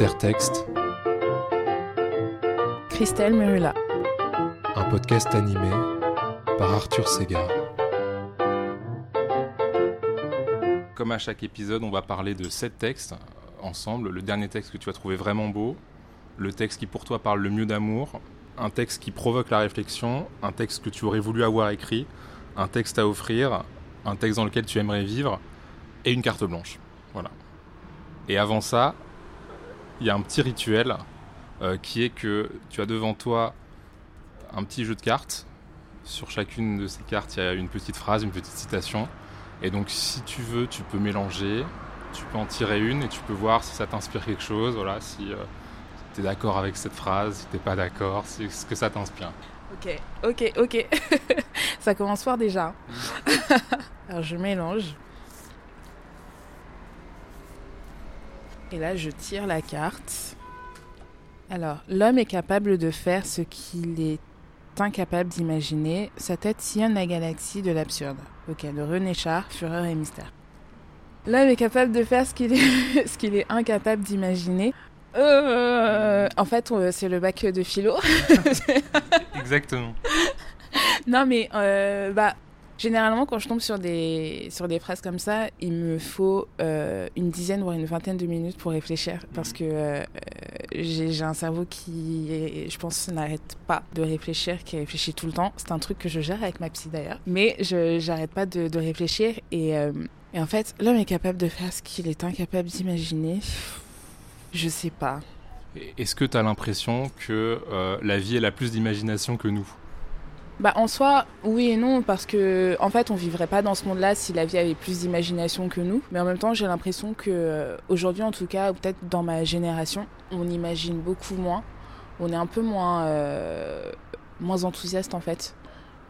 Intertexte, Christelle Murula. un podcast animé par Arthur Segar. Comme à chaque épisode, on va parler de sept textes ensemble. Le dernier texte que tu as trouvé vraiment beau, le texte qui pour toi parle le mieux d'amour, un texte qui provoque la réflexion, un texte que tu aurais voulu avoir écrit, un texte à offrir, un texte dans lequel tu aimerais vivre, et une carte blanche. Voilà. Et avant ça, il y a un petit rituel euh, qui est que tu as devant toi un petit jeu de cartes. Sur chacune de ces cartes, il y a une petite phrase, une petite citation. Et donc, si tu veux, tu peux mélanger, tu peux en tirer une et tu peux voir si ça t'inspire quelque chose. Voilà, si tu es d'accord avec cette phrase, si t'es pas d'accord, si ce que ça t'inspire. Ok, ok, ok. Ça commence fort déjà. Alors je mélange. Et là, je tire la carte. Alors, l'homme est capable de faire ce qu'il est incapable d'imaginer. Sa tête sillonne la galaxie de l'absurde. Ok, de René Char, Fureur et Mystère. L'homme est capable de faire ce qu'il est, ce qu'il est incapable d'imaginer. Euh, en fait, euh, c'est le bac de philo. Exactement. Non, mais euh, bah, généralement, quand je tombe sur des, sur des phrases comme ça, il me faut euh, une dizaine voire une vingtaine de minutes pour réfléchir. Parce que euh, j'ai un cerveau qui, est- je pense, n'arrête pas de réfléchir, qui réfléchit tout le temps. C'est un truc que je gère avec ma psy d'ailleurs. Mais je j'arrête pas de, réfléchir. Et, euh, et en fait, l'homme est capable de faire ce qu'il est incapable d'imaginer. Je sais pas. Est-ce que tu as l'impression que la vie, elle a plus d'imagination que nous? Bah en soi, oui et non, parce que en fait, on vivrait pas dans ce monde-là si la vie avait plus d'imagination que nous. Mais en même temps, j'ai l'impression que euh, aujourd'hui, en tout cas, ou peut-être dans ma génération, on imagine beaucoup moins. On est un peu moins euh, moins enthousiaste en fait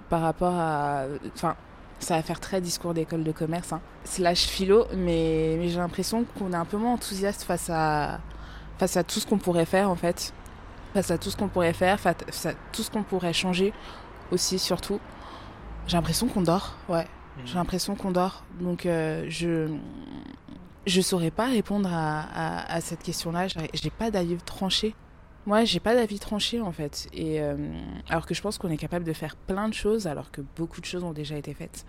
par rapport à. Enfin, ça va faire très discours d'école de commerce, hein. slash philo, mais, mais j'ai l'impression qu'on est un peu moins enthousiaste face à face à tout ce qu'on pourrait faire en fait, face à tout ce qu'on pourrait faire, face à tout ce qu'on pourrait changer aussi surtout. J'ai l'impression qu'on dort, ouais. J'ai l'impression qu'on dort. Donc euh, je je saurais pas répondre à, à, à cette question-là. J'ai pas d'avis tranché. Moi, j'ai pas d'avis tranché en fait. Et euh, alors que je pense qu'on est capable de faire plein de choses, alors que beaucoup de choses ont déjà été faites,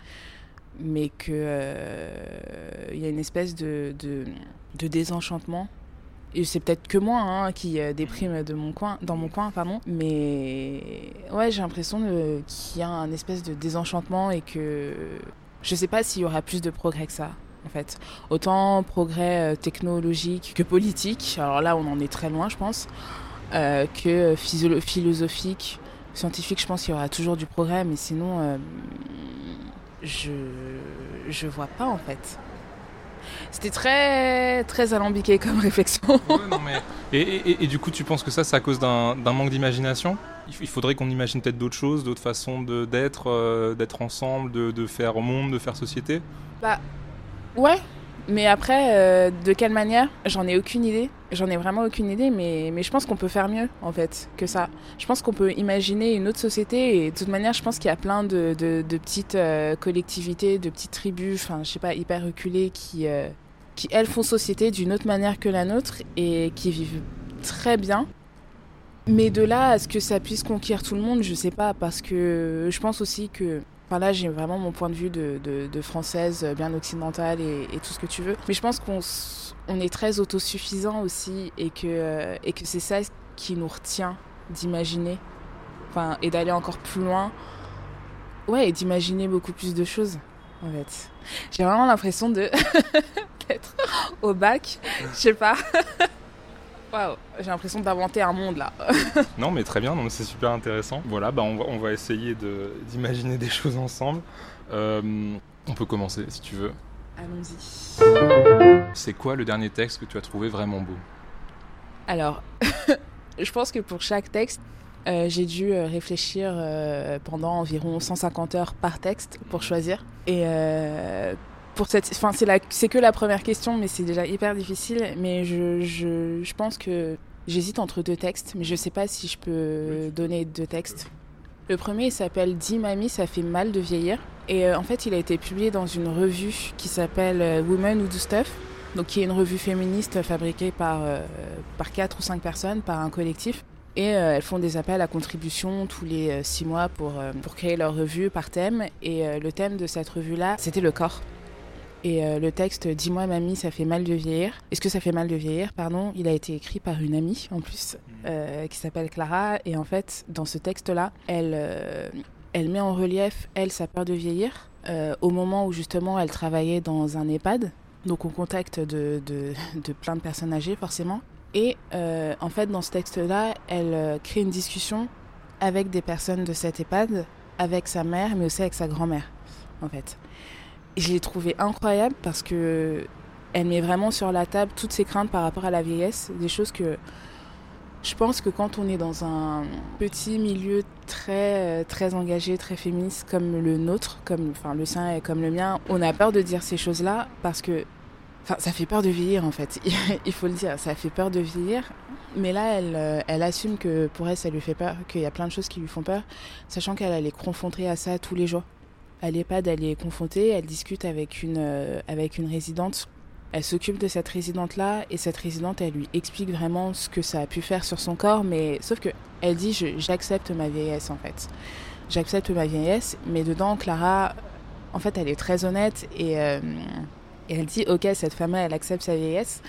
mais que euh, il y a une espèce de de, de désenchantement. Et c'est peut-être que moi hein, qui euh, déprime de mon coin, dans mon coin, pardon. Mais ouais, j'ai l'impression qu'il y a un espèce de désenchantement et que je sais pas s'il y aura plus de progrès que ça. En fait, autant progrès euh, technologique que politique. Alors là, on en est très loin, je pense. Euh, que philosophique, scientifique, je pense qu'il y aura toujours du progrès, mais sinon, euh, je je vois pas en fait. C'était très très alambiqué comme réflexion. Ouais, non, mais- et, et- et- et du coup, tu penses que ça, c'est à cause d'un manque d'imagination? Il, faudrait qu'on imagine peut-être d'autres choses, d'autres façons d'être, euh, d'être ensemble, de, de faire monde, de faire société? Ouais, mais après, euh, de quelle manière? J'en ai aucune idée. J'en ai vraiment aucune idée, mais, mais je pense qu'on peut faire mieux, en fait, que ça. Je pense qu'on peut imaginer une autre société, et de toute manière, je pense qu'il y a plein de, de, petites euh, collectivités, de petites tribus, enfin, je sais pas, hyper reculées, qui, euh, qui, elles, font société d'une autre manière que la nôtre, et qui vivent très bien. Mais de là à ce que ça puisse conquérir tout le monde, je sais pas, parce que je pense aussi que Enfin là, j'ai vraiment mon point de vue de, de, française, euh, bien occidentale et, tout ce que tu veux. Mais je pense qu'on on est très autosuffisant aussi et que, euh, et que c'est ça qui nous retient d'imaginer. Enfin, et d'aller encore plus loin. Ouais, et d'imaginer beaucoup plus de choses, en fait. J'ai vraiment l'impression de d'être au bac, je sais pas. Waouh, j'ai l'impression d'inventer un monde là. Non, mais très bien, c'est super intéressant. Voilà, bah, on, va, on va essayer de- d'imaginer des choses ensemble. Euh, on peut commencer si tu veux. Allons-y. C'est quoi le dernier texte que tu as trouvé vraiment beau? Alors, je pense que pour chaque texte, euh, j'ai dû euh, réfléchir euh, pendant environ 150 heures par texte pour choisir. Et euh, pour cette, enfin, c'est la, c'est que la première question, mais c'est déjà hyper difficile. Mais je, je, je pense que j'hésite entre deux textes, mais je sais pas si je peux donner deux textes. Le premier s'appelle Dis mamie, ça fait mal de vieillir. Et euh, en fait, il a été publié dans une revue qui s'appelle euh, Women Who Do Stuff. donc qui est une revue féministe fabriquée par, par quatre ou cinq personnes, par un collectif. Et elles font des appels à contribution tous les six mois pour, pour créer leur revue par thème. Et le thème de cette revue-là, c'était le corps. Et euh, le texte Dis-moi mamie, ça fait mal de vieillir. Est-ce que ça fait mal de vieillir? Pardon, il a été écrit par une amie en plus, mmh. euh, qui s'appelle Clara. Et en fait, dans ce texte-là, elle, euh, elle met en relief, elle, sa peur de vieillir, au moment où justement elle travaillait dans un EHPAD, donc au contact de, de, de plein de personnes âgées forcément. Et en fait, dans ce texte-là, elle crée une discussion avec des personnes de cet EHPAD, avec sa mère, mais aussi avec sa grand-mère, en fait je l'ai trouvée incroyable parce que elle met vraiment sur la table toutes ses craintes par rapport à la vieillesse, des choses que je pense que quand on est dans un petit milieu très très engagé, très féministe comme le nôtre, comme enfin le sien et comme le mien, on a peur de dire ces choses-là parce que enfin ça fait peur de vieillir en fait. Il faut le dire, ça fait peur de vieillir. Mais là, elle, elle assume que pour elle, ça lui fait peur, qu'il y a plein de choses qui lui font peur, sachant qu'elle est confrontée à ça tous les jours à l'EHPAD, elle est confrontée, elle discute avec une, euh, avec une résidente. Elle s'occupe de cette résidente-là et cette résidente, elle lui explique vraiment ce que ça a pu faire sur son corps, mais sauf que elle dit j'accepte ma vieillesse en fait. J'accepte ma vieillesse, mais dedans, Clara, en fait, elle est très honnête et, euh, et elle dit ok, cette femme elle accepte sa vieillesse,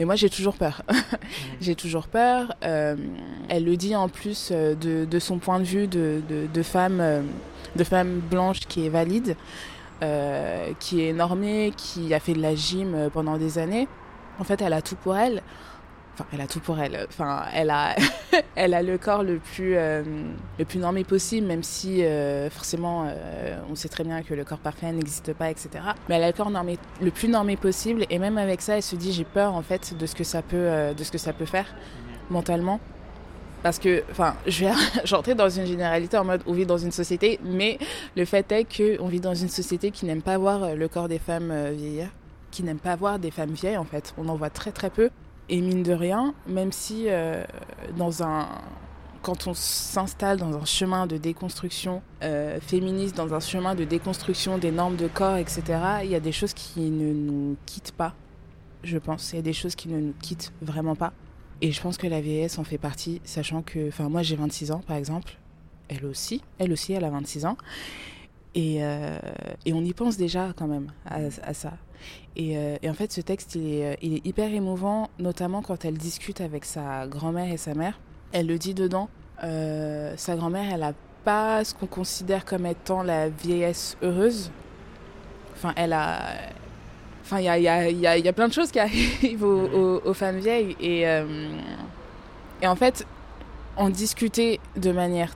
mais moi, j'ai toujours peur. j'ai toujours peur. Euh, elle le dit en plus de, de, son point de vue de, de, femme de femme blanche qui est valide, euh, qui est normée, qui a fait de la gym euh, pendant des années. En fait, elle a tout pour elle. Elle a tout pour elle. Enfin, elle a, elle a le corps le plus, euh, le plus normé possible, même si forcément, on sait très bien que le corps parfait n'existe pas, etc. Mais elle a le corps normé, le plus normé possible, et même avec ça, elle se dit j'ai peur en fait de ce que ça peut, de ce que ça peut faire mentalement. Parce que, enfin, je vais rentrer dans une généralité en mode on vit dans une société, mais le fait est qu'on vit dans une société qui n'aime pas voir euh, le corps des femmes euh, vieillir, qui n'aime pas voir des femmes vieilles en fait. On en voit très très peu. Et mine de rien, même si euh, dans un quand on s'installe dans un chemin de déconstruction féministe, dans un chemin de déconstruction des normes de corps, etc., il y a des choses qui ne nous quittent pas, je pense. Il y a des choses qui ne nous quittent vraiment pas. Et je pense que la vieillesse en fait partie, sachant que, enfin, moi j'ai 26 ans par exemple, elle aussi, elle aussi, elle a 26 ans. Et, euh, et on y pense déjà quand même à, ça. Et, euh, et, en fait, ce texte, il est, il est, hyper émouvant, notamment quand elle discute avec sa grand-mère et sa mère. Elle le dit dedans, euh, sa grand-mère, elle n'a pas ce qu'on considère comme étant la vieillesse heureuse. Enfin, elle a, Enfin, il y a, y, a, y, a, y a, plein de choses qui arrivent aux, aux, femmes vieilles. Et, euh, et en fait, en discuter de manière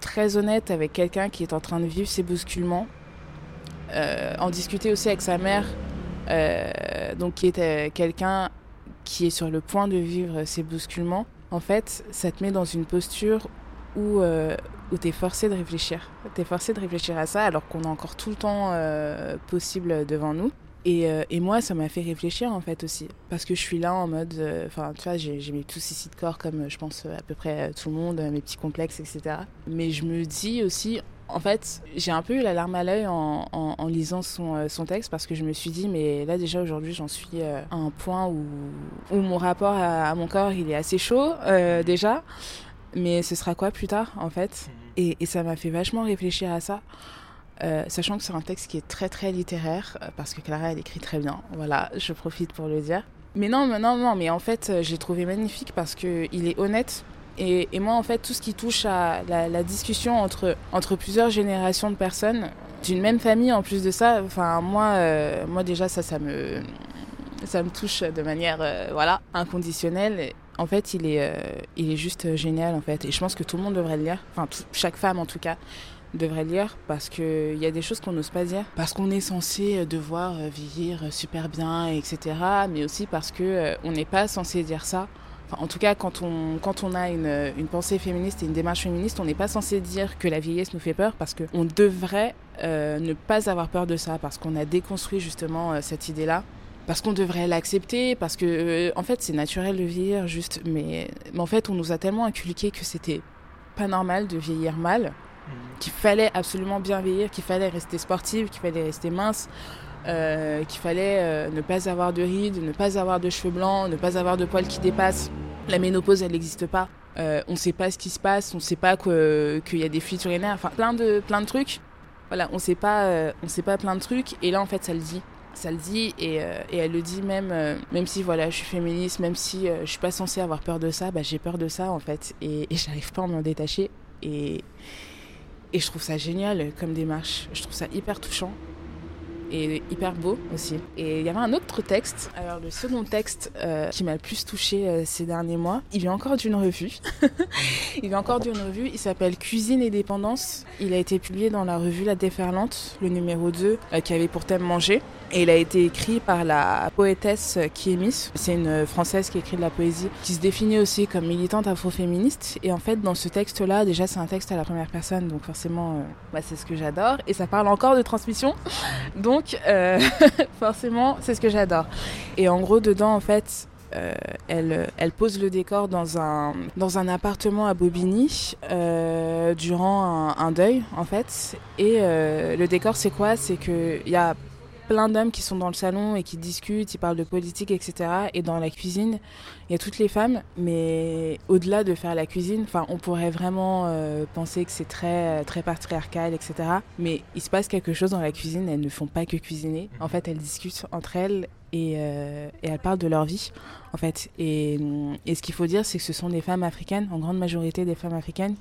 très honnête avec quelqu'un qui est en train de vivre ces bousculements, euh, en discuter aussi avec sa mère, euh, donc qui est quelqu'un qui est sur le point de vivre ces bousculements, en fait, ça te met dans une posture où, où tu es forcé de réfléchir. Tu es forcé de réfléchir à ça alors qu'on a encore tout le temps possible devant nous. Et, euh, et, moi, ça m'a fait réfléchir en fait aussi. Parce que je suis là en mode. Euh, enfin, tu vois, j'ai mes soucis de corps comme je pense à peu près tout le monde, mes petits complexes, etc. Mais je me dis aussi. En fait, j'ai un peu eu la larme à l'œil en, en, en, lisant son, euh, son, texte parce que je me suis dit, mais là déjà aujourd'hui, j'en suis à un point où, où mon rapport à, à, mon corps, il est assez chaud déjà. Mais ce sera quoi plus tard en fait? Mmh. et, et ça m'a fait vachement réfléchir à ça. Euh, sachant que c'est un texte qui est très très littéraire, euh, parce que Clara elle écrit très bien, voilà, je profite pour le dire. Mais non, non, non, mais en fait euh, j'ai trouvé magnifique parce qu'il est honnête. Et, moi en fait tout ce qui touche à la, discussion entre, entre plusieurs générations de personnes, d'une même famille en plus de ça, enfin moi, euh, moi déjà ça, ça me, ça me touche de manière voilà, inconditionnelle. En fait, il est, il est juste génial en fait. Et je pense que tout le monde devrait le lire. Enfin, chaque femme en tout cas devrait lire parce qu'il y a des choses qu'on n'ose pas dire. Parce qu'on est censé devoir vieillir super bien, etc. Mais aussi parce qu'on euh, n'est pas censé dire ça. En tout cas, quand on, quand on a une, une pensée féministe et une démarche féministe, on n'est pas censé dire que la vieillesse nous fait peur parce qu'on devrait euh, ne pas avoir peur de ça, parce qu'on a déconstruit justement euh, cette idée-là parce qu'on devrait l'accepter, parce que euh, en fait c'est naturel de vieillir, juste, mais, mais en fait on nous a tellement inculqué que c'était pas normal de vieillir mal, qu'il fallait absolument bien vieillir, qu'il fallait rester sportive, qu'il fallait rester mince. Euh, qu'il fallait euh, ne pas avoir de rides, ne pas avoir de cheveux blancs, ne pas avoir de poils qui dépassent. La ménopause, elle n'existe pas. Euh, on ne sait pas ce qui se passe, on ne sait pas qu'il y a des fuites urinaires, enfin plein de, plein de trucs. Voilà, on sait pas, sait pas plein de trucs. Et là, en fait, ça le dit ça le dit et, elle le dit même même si voilà je suis féministe même si je suis pas censée avoir peur de ça bah, j'ai peur de ça en fait et, et j'arrive pas à m'en détacher et je trouve ça génial comme démarche je trouve ça hyper touchant et hyper beau aussi. Et il y avait un autre texte, alors le second texte euh, qui m'a le plus touché euh, ces derniers mois, il vient encore d'une revue. il vient encore d'une revue, il s'appelle Cuisine et dépendance. Il a été publié dans la revue La Déferlante, le numéro 2, euh, qui avait pour thème manger. Et il a été écrit par la poétesse Kiemis. C'est une française qui écrit de la poésie, qui se définit aussi comme militante afroféministe. Et en fait, dans ce texte-là, déjà, c'est un texte à la première personne, donc forcément, bah, c'est ce que j'adore. Et ça parle encore de transmission. Donc, euh, forcément, c'est ce que j'adore. Et en gros, dedans, en fait, euh, elle, pose le décor dans un, appartement à Bobigny euh, durant un, deuil, en fait. Et euh, le décor, c'est quoi? C'est qu'il y a plein d'hommes qui sont dans le salon et qui discutent, ils parlent de politique, etc. Et dans la cuisine, il y a toutes les femmes, mais au-delà de faire la cuisine, enfin, on pourrait vraiment euh, penser que c'est très, très patriarcal, etc. Mais il se passe quelque chose dans la cuisine, elles ne font pas que cuisiner. En fait, elles discutent entre elles et, euh, et elles parlent de leur vie, en fait. Et, et ce qu'il faut dire, c'est que ce sont des femmes africaines, en grande majorité des femmes africaines,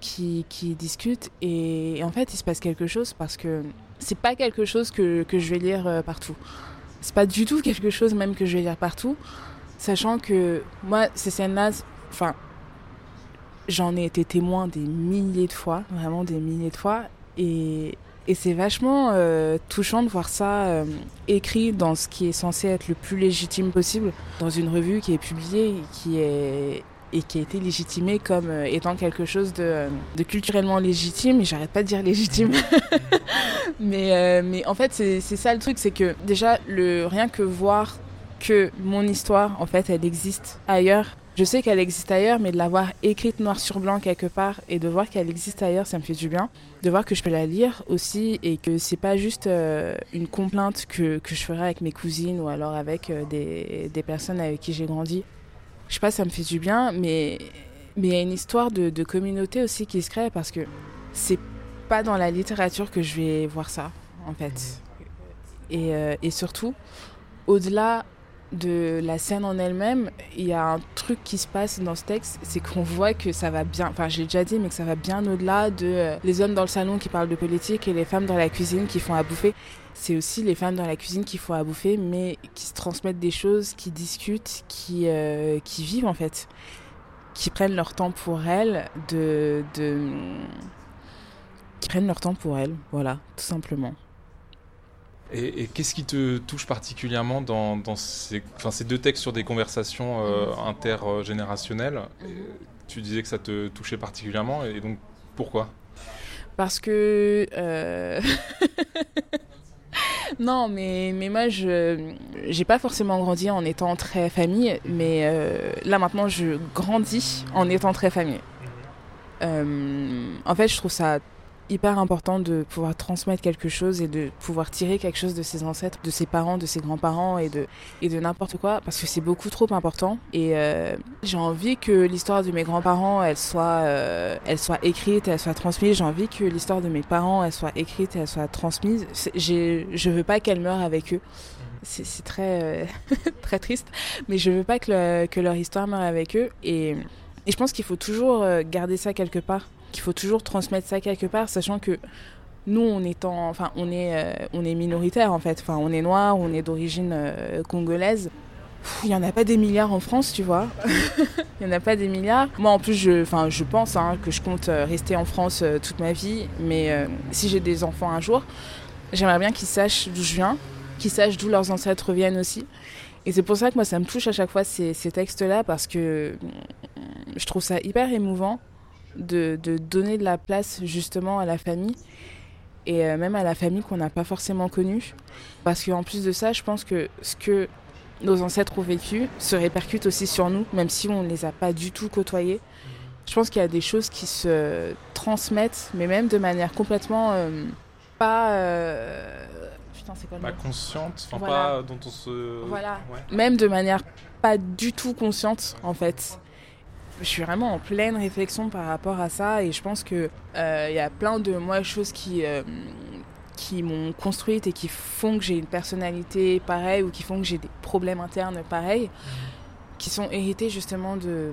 qui, qui discutent. Et, et en fait, il se passe quelque chose parce que c'est pas quelque chose que, que, je vais lire euh, partout. C'est pas du tout quelque chose même que je vais lire partout, sachant que moi, ces scènes-là, enfin, j'en ai été témoin des milliers de fois, vraiment des milliers de fois, et, et c'est vachement euh, touchant de voir ça euh, écrit dans ce qui est censé être le plus légitime possible, dans une revue qui est publiée, qui est et qui a été légitimé comme euh, étant quelque chose de, de culturellement légitime. Et j'arrête pas de dire légitime. mais, euh, mais en fait, c'est ça le truc, c'est que déjà, rien que voir que mon histoire, en fait, elle existe ailleurs. Je sais qu'elle existe ailleurs, mais de l'avoir écrite noir sur blanc quelque part et de voir qu'elle existe ailleurs, ça me fait du bien. De voir que je peux la lire aussi et que c'est pas juste euh, une complainte que, je ferai avec mes cousines ou alors avec euh, des personnes avec qui j'ai grandi je sais pas, ça me fait du bien, mais mais il y a une histoire de, de, communauté aussi qui se crée parce que c'est pas dans la littérature que je vais voir ça, en fait. Et, euh, et surtout, au-delà de la scène en elle-même, il y a un truc qui se passe dans ce texte, c'est qu'on voit que ça va bien, enfin j'ai déjà dit, mais que ça va bien au-delà de euh, les hommes dans le salon qui parlent de politique et les femmes dans la cuisine qui font à bouffer. C'est aussi les femmes dans la cuisine qui font à bouffer, mais qui se transmettent des choses, qui discutent, qui, euh, qui vivent en fait, qui prennent leur temps pour elles, de, de... qui prennent leur temps pour elles, voilà, tout simplement. Et, et qu'est-ce qui te touche particulièrement dans, dans ces, enfin, ces deux textes sur des conversations euh, intergénérationnelles? Mmh. Tu disais que ça te touchait particulièrement, et donc pourquoi? Parce que... Euh... non, mais, mais moi, je j'ai pas forcément grandi en étant très famille, mais euh, là maintenant, je grandis en étant très famille. Euh, en fait, je trouve ça hyper important de pouvoir transmettre quelque chose et de pouvoir tirer quelque chose de ses ancêtres, de ses parents, de ses grands-parents et de, et de n'importe quoi parce que c'est beaucoup trop important. Et euh, j'ai envie que l'histoire de mes grands-parents, elle soit, euh, elle soit écrite, elle soit transmise. J'ai envie que l'histoire de mes parents, elle soit écrite elle soit transmise. Je veux pas qu'elle meure avec eux. C'est très, euh, très triste, mais je veux pas que, que leur histoire meure avec eux. Et, et je pense qu'il faut toujours garder ça quelque part qu'il faut toujours transmettre ça quelque part, sachant que nous, on est, en, enfin, on est, euh, on est minoritaire en fait. Enfin, on est noir, on est d'origine euh, congolaise. Il n'y en a pas des milliards en France, tu vois. Il n'y en a pas des milliards. Moi, en plus, je, je pense hein, que je compte rester en France euh, toute ma vie. Mais euh, si j'ai des enfants un jour, j'aimerais bien qu'ils sachent d'où je viens, qu'ils sachent d'où leurs ancêtres viennent aussi. Et c'est pour ça que moi, ça me touche à chaque fois ces textes-là, parce que je trouve ça hyper émouvant de, de, donner de la place justement à la famille et euh, même à la famille qu'on n'a pas forcément connue. Parce qu'en plus de ça, je pense que ce que nos ancêtres ont vécu se répercute aussi sur nous, même si on ne les a pas du tout côtoyés. Je pense qu'il y a des choses qui se transmettent, mais même de manière complètement euh, pas... Euh, c'est quoi le mot? consciente, enfin Voilà. pas dont on se. Voilà. Ouais. Même de manière pas du tout consciente, en fait. Je suis vraiment en pleine réflexion par rapport à ça et je pense que euh, il y a plein de moi choses qui euh, qui m'ont construite et qui font que j'ai une personnalité pareille ou qui font que j'ai des problèmes internes pareils, qui sont hérités justement de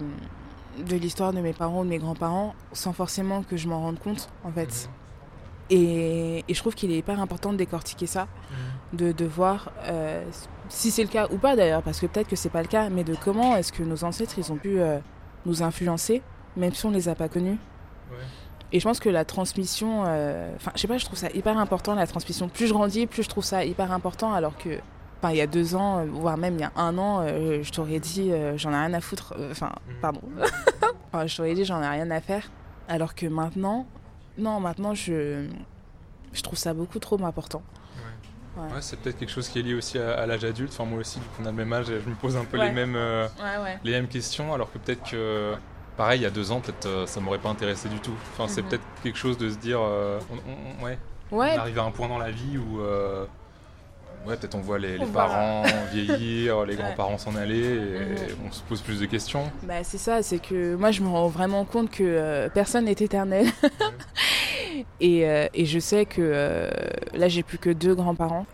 de l'histoire de mes parents ou de mes grands-parents sans forcément que je m'en rende compte en fait. Et, et je trouve qu'il est hyper important de décortiquer ça, de, de voir euh, si c'est le cas ou pas d'ailleurs, parce que peut-être que c'est pas le cas, mais de comment est-ce que nos ancêtres ils ont pu nous influencer, même si on les a pas connus. Ouais. Et je pense que la transmission, euh, enfin je sais pas, je trouve ça hyper important la transmission. Plus je grandis, plus je trouve ça hyper important, alors que Enfin, il y a deux ans, euh, voire même il y a un an, euh, je t'aurais dit euh, j'en ai rien à foutre. Enfin, Mhm. pardon. Enfin, je t'aurais dit j'en ai rien à faire. Alors que maintenant, non, maintenant je, je trouve ça beaucoup trop important. Ouais. C'est peut-être quelque chose qui est lié aussi à, à l'âge adulte. Enfin, moi aussi, vu qu'on a le même âge, je me pose un peu Ouais. les mêmes, euh, les mêmes questions, alors que peut-être que, pareil, il y a deux ans, peut-être euh, ça m'aurait pas intéressé du tout. Enfin, c'est Mhm. peut-être quelque chose de se dire, euh, on, on- ouais, Ouais, on arrive à un point dans la vie où, euh, ouais, peut-être on voit les, parents vieillir, les grands-parents s'en aller, et Mhm. on se pose plus de questions. Bah, c'est ça, c'est que moi je me rends vraiment compte que euh, personne n'est éternel. et, euh, et je sais que euh, là j'ai plus que deux grands-parents.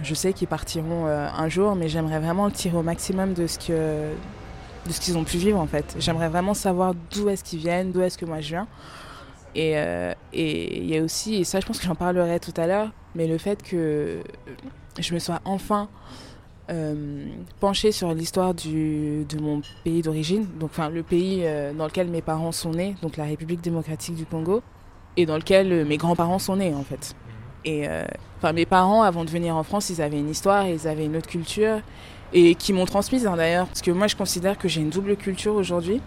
Je sais qu'ils partiront un jour, mais j'aimerais vraiment le tirer au maximum de ce que de ce qu'ils ont pu vivre en fait. J'aimerais vraiment savoir d'où est-ce qu'ils viennent, d'où est-ce que moi je viens. Et euh, et il y a aussi, et ça je pense que j'en parlerai tout à l'heure, mais le fait que je me sois enfin euh, penchée sur l'histoire de mon pays d'origine, donc enfin le pays euh, dans lequel mes parents sont nés, donc la République démocratique du Congo, et dans lequel mes grands-parents sont nés en fait. Et euh, enfin mes parents avant de venir en France, ils avaient une histoire, ils avaient une autre culture, et qui m'ont transmise hein, d'ailleurs, parce que moi je considère que j'ai une double culture aujourd'hui.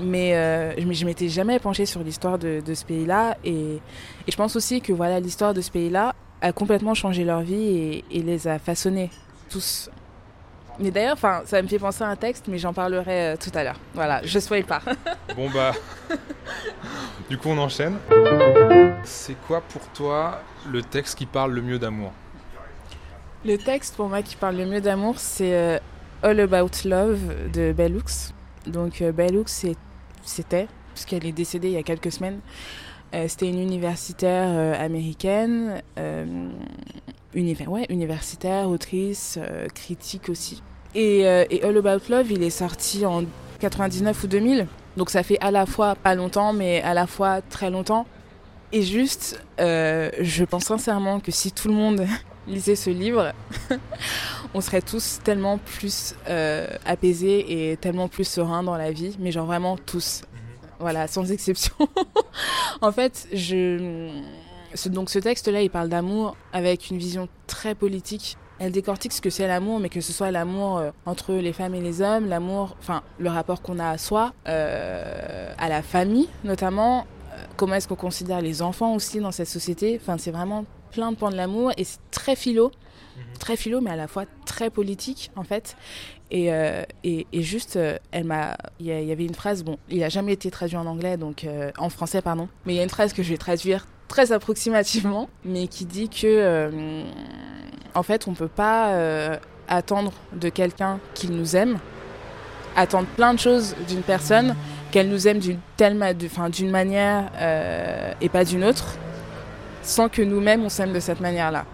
Mais euh, je m'étais jamais penchée sur l'histoire de, de ce pays-là et, et je pense aussi que voilà l'histoire de ce pays-là a complètement changé leur vie et, et les a façonnés tous. Mais d'ailleurs, enfin, ça me fait penser à un texte, mais j'en parlerai euh, tout à l'heure. Voilà, je spoil pas. Bon bah, du coup on enchaîne. C'est quoi pour toi le texte qui parle le mieux d'amour? Le texte pour moi qui parle le mieux d'amour, c'est euh, All About Love de Bell Hooks. Donc euh, Bell Hooks, c'est- c'était, puisqu'elle est décédée il y a quelques semaines, euh, c'était une universitaire euh, américaine, univers, ouais, universitaire, autrice, critique aussi. Et, All About Love, il est sorti en 99 ou 2000, donc ça fait à la fois pas longtemps, mais à la fois très longtemps. Et juste, je pense sincèrement que si tout le monde lisait ce livre, on serait tous tellement plus euh, apaisés et tellement plus sereins dans la vie, mais genre vraiment tous. Voilà, sans exception. en fait, je... ce- donc ce texte-là, il parle d'amour avec une vision très politique. Elle décortique ce que c'est l'amour, mais que ce soit l'amour euh, entre les femmes et les hommes, l'amour, enfin le rapport qu'on a à soi, euh, à la famille notamment, comment est-ce qu'on considère les enfants aussi dans cette société. Enfin, c'est vraiment plein de pans de l'amour et c'est très philo, très philo, mais à la fois très politique en fait. Et, euh, et, juste, euh, elle m'a, il y, avait une phrase, bon, il a jamais été traduit en anglais, donc euh, en français pardon, mais il y a une phrase que je vais traduire très approximativement, mais qui dit que, en fait, on peut pas attendre de quelqu'un qu'il nous aime, attendre plein de choses d'une personne, qu'elle nous aime d'une ma- d'une manière et pas d'une autre, sans que nous-mêmes on s'aime de cette manière-là.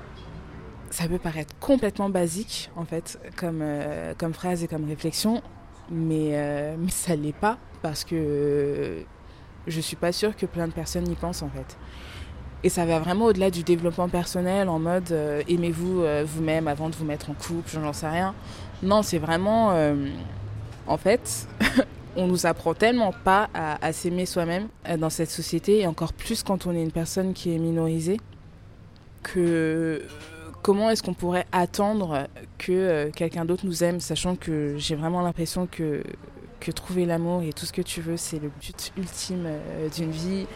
Ça peut paraître complètement basique, en fait, comme, euh, comme phrase et comme réflexion, mais, euh, mais ça l'est pas, parce que euh, je suis pas sûre que plein de personnes y pensent, en fait. Et ça va vraiment au-delà du développement personnel, en mode euh, aimez-vous euh, vous-même avant de vous mettre en couple, j'en sais rien. Non, c'est vraiment. en fait, on nous apprend tellement pas à, à s'aimer soi-même dans cette société, et encore plus quand on est une personne qui est minorisée, que comment est-ce qu'on pourrait attendre que euh, quelqu'un d'autre nous aime, sachant que j'ai vraiment l'impression que, que trouver l'amour et tout ce que tu veux, c'est le but ultime euh, d'une vie.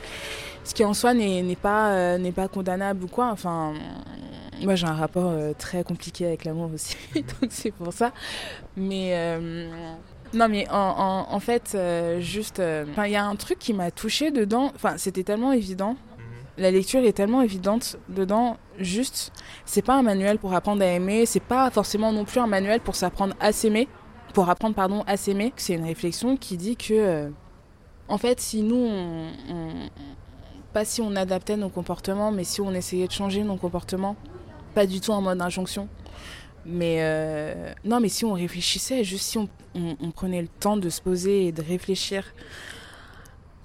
Ce qui en soi n'est pas, euh, n'est pas condamnable ou quoi. Enfin, moi j'ai un rapport très compliqué avec l'amour aussi, donc c'est pour ça. Mais euh, non, mais en, en, en fait, juste, il y a un truc qui m'a touchée dedans. Enfin, c'était tellement évident. La lecture est tellement évidente dedans juste, c'est pas un manuel pour apprendre à aimer, c'est pas forcément non plus un manuel pour s'apprendre à s'aimer, pour apprendre pardon à s'aimer. C'est une réflexion qui dit que, euh, en fait, si nous, pas si on adaptait nos comportements, mais si on essayait de changer nos comportements, pas du tout en mode injonction, mais euh, non, mais si on réfléchissait, juste si on, on, prenait le temps de se poser et de réfléchir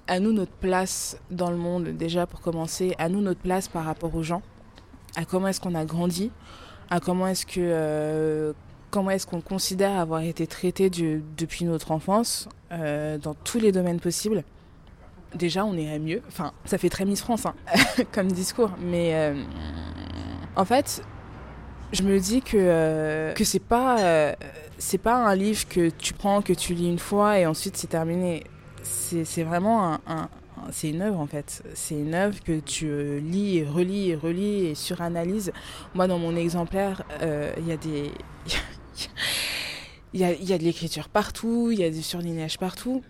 à nous notre place dans le monde, déjà pour commencer, à nous notre place par rapport aux gens, à comment est-ce qu'on a grandi, à comment est-ce que euh, comment est-ce qu'on considère avoir été traité depuis notre enfance euh, dans tous les domaines possibles. Déjà, on irait mieux. Enfin, ça fait très Miss France hein, comme discours, mais euh, en fait, je me dis que que c'est pas c'est pas un livre que tu prends, que tu lis une fois et ensuite c'est terminé c'est vraiment un, c'est une œuvre en fait. C'est une œuvre que tu euh, lis, et relis et relis et suranalyses. Moi, dans mon exemplaire, euh, il y a des. Il y, a, y a de l'écriture partout, il y a du surlignage partout.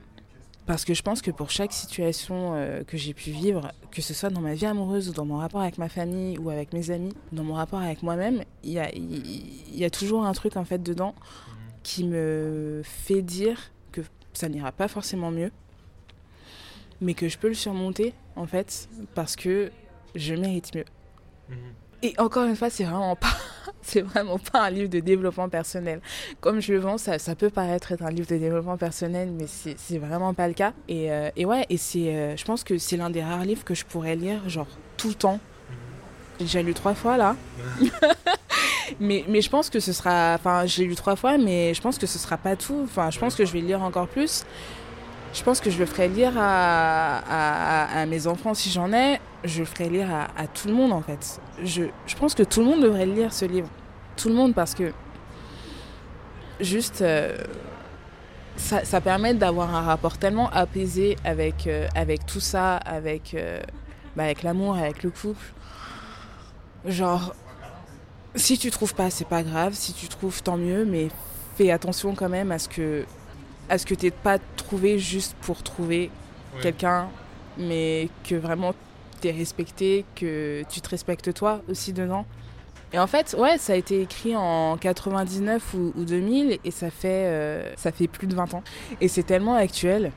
Parce que je pense que pour chaque situation euh, que j'ai pu vivre, que ce soit dans ma vie amoureuse ou dans mon rapport avec ma famille ou avec mes amis, dans mon rapport avec moi-même, il y a, y a toujours un truc en fait dedans qui me fait dire que ça n'ira pas forcément mieux, mais que je peux le surmonter en fait parce que je mérite mieux. Mhm. Et encore une fois, c'est vraiment pas, c'est vraiment pas un livre de développement personnel. Comme je le vends, ça, ça peut paraître être un livre de développement personnel, mais c'est vraiment pas le cas. Et, euh, et ouais, et c'est, euh, je pense que c'est l'un des rares livres que je pourrais lire genre tout le temps. J'ai déjà lu trois fois là. mais, mais je pense que ce sera, enfin, j'ai lu trois fois, mais je pense que ce sera pas tout. Enfin, je pense que je vais le lire encore plus je pense que je le ferai lire à, mes enfants si j'en ai. Je le ferai lire à, tout le monde en fait. Je, pense que tout le monde devrait lire ce livre. Tout le monde parce que juste euh, ça, permet d'avoir un rapport tellement apaisé avec, euh, avec tout ça, avec, euh, bah, avec l'amour, avec le couple. Genre, si tu trouves pas, c'est pas grave. Si tu trouves, tant mieux. Mais fais attention quand même à ce que à ce que tu n'es pas trouvé juste pour trouver quelqu'un, mais que vraiment tu es respecté, que tu te respectes toi aussi dedans. Et en fait, ouais, ça a été écrit en 99 ou, 2000 et ça fait, euh, ça fait plus de 20 ans. Et c'est tellement actuel.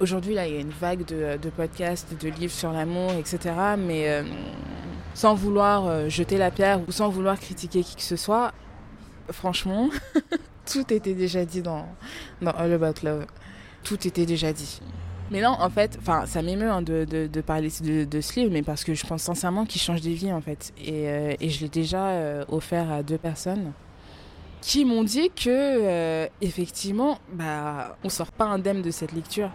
Aujourd'hui, là, il y a une vague de, de, podcasts, de livres sur l'amour, etc. Mais euh, sans vouloir euh, jeter la pierre ou sans vouloir critiquer qui que ce soit, franchement, tout était déjà dit dans, All About Love. Tout était déjà dit. Mais non, en fait, ça m'émeut hein, de, de, parler de, de, ce livre, mais parce que je pense sincèrement qu'il change des vies, en fait. Et, euh, et je l'ai déjà euh, offert à deux personnes qui m'ont dit que, euh, effectivement, bah, on sort pas indemne de cette lecture.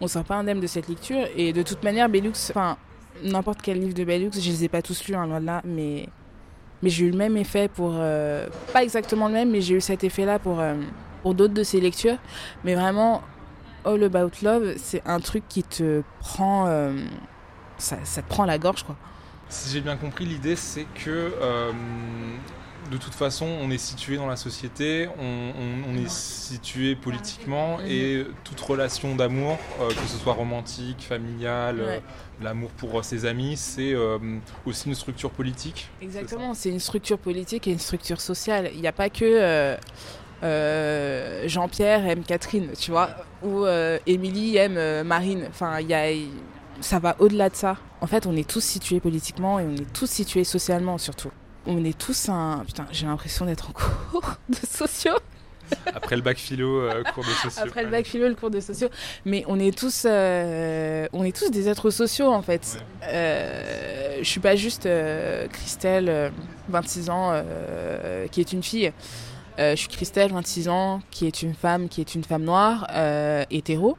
On sort pas indemne de cette lecture. Et de toute manière, Bellux, enfin, n'importe quel livre de Bellux, je les ai pas tous lus, hein, loin de là, mais mais j'ai eu le même effet pour. Euh, pas exactement le même, mais j'ai eu cet effet-là pour, euh, pour d'autres de ces lectures. Mais vraiment, All About Love, c'est un truc qui te prend. Euh, ça, te prend la gorge, quoi. Si j'ai bien compris, l'idée, c'est que de toute façon, on est situé dans la société, on, est situé politiquement et toute relation d'amour, que ce soit romantique, familiale, l'amour pour euh, ses amis, c'est euh, aussi une structure politique. Exactement, c'est une structure politique et une structure sociale. Il n'y a pas que euh, Jean-Pierre aime Catherine, tu vois, ou Émilie aime Marine. Enfin, il y a, ça va au-delà de ça. En fait, on est tous situés politiquement et on est tous situés socialement surtout. On est tous un... Putain, j'ai l'impression d'être en cours de sociaux. Après le bac philo, euh, cours de sociaux. Après le bac philo, le cours de sociaux. Mais on est tous, euh, on est tous des êtres sociaux en fait. Euh, je suis pas juste Christelle, 26 ans, qui est une fille. je suis Christelle, 26 ans, qui est une femme, qui est une femme noire, hétéro,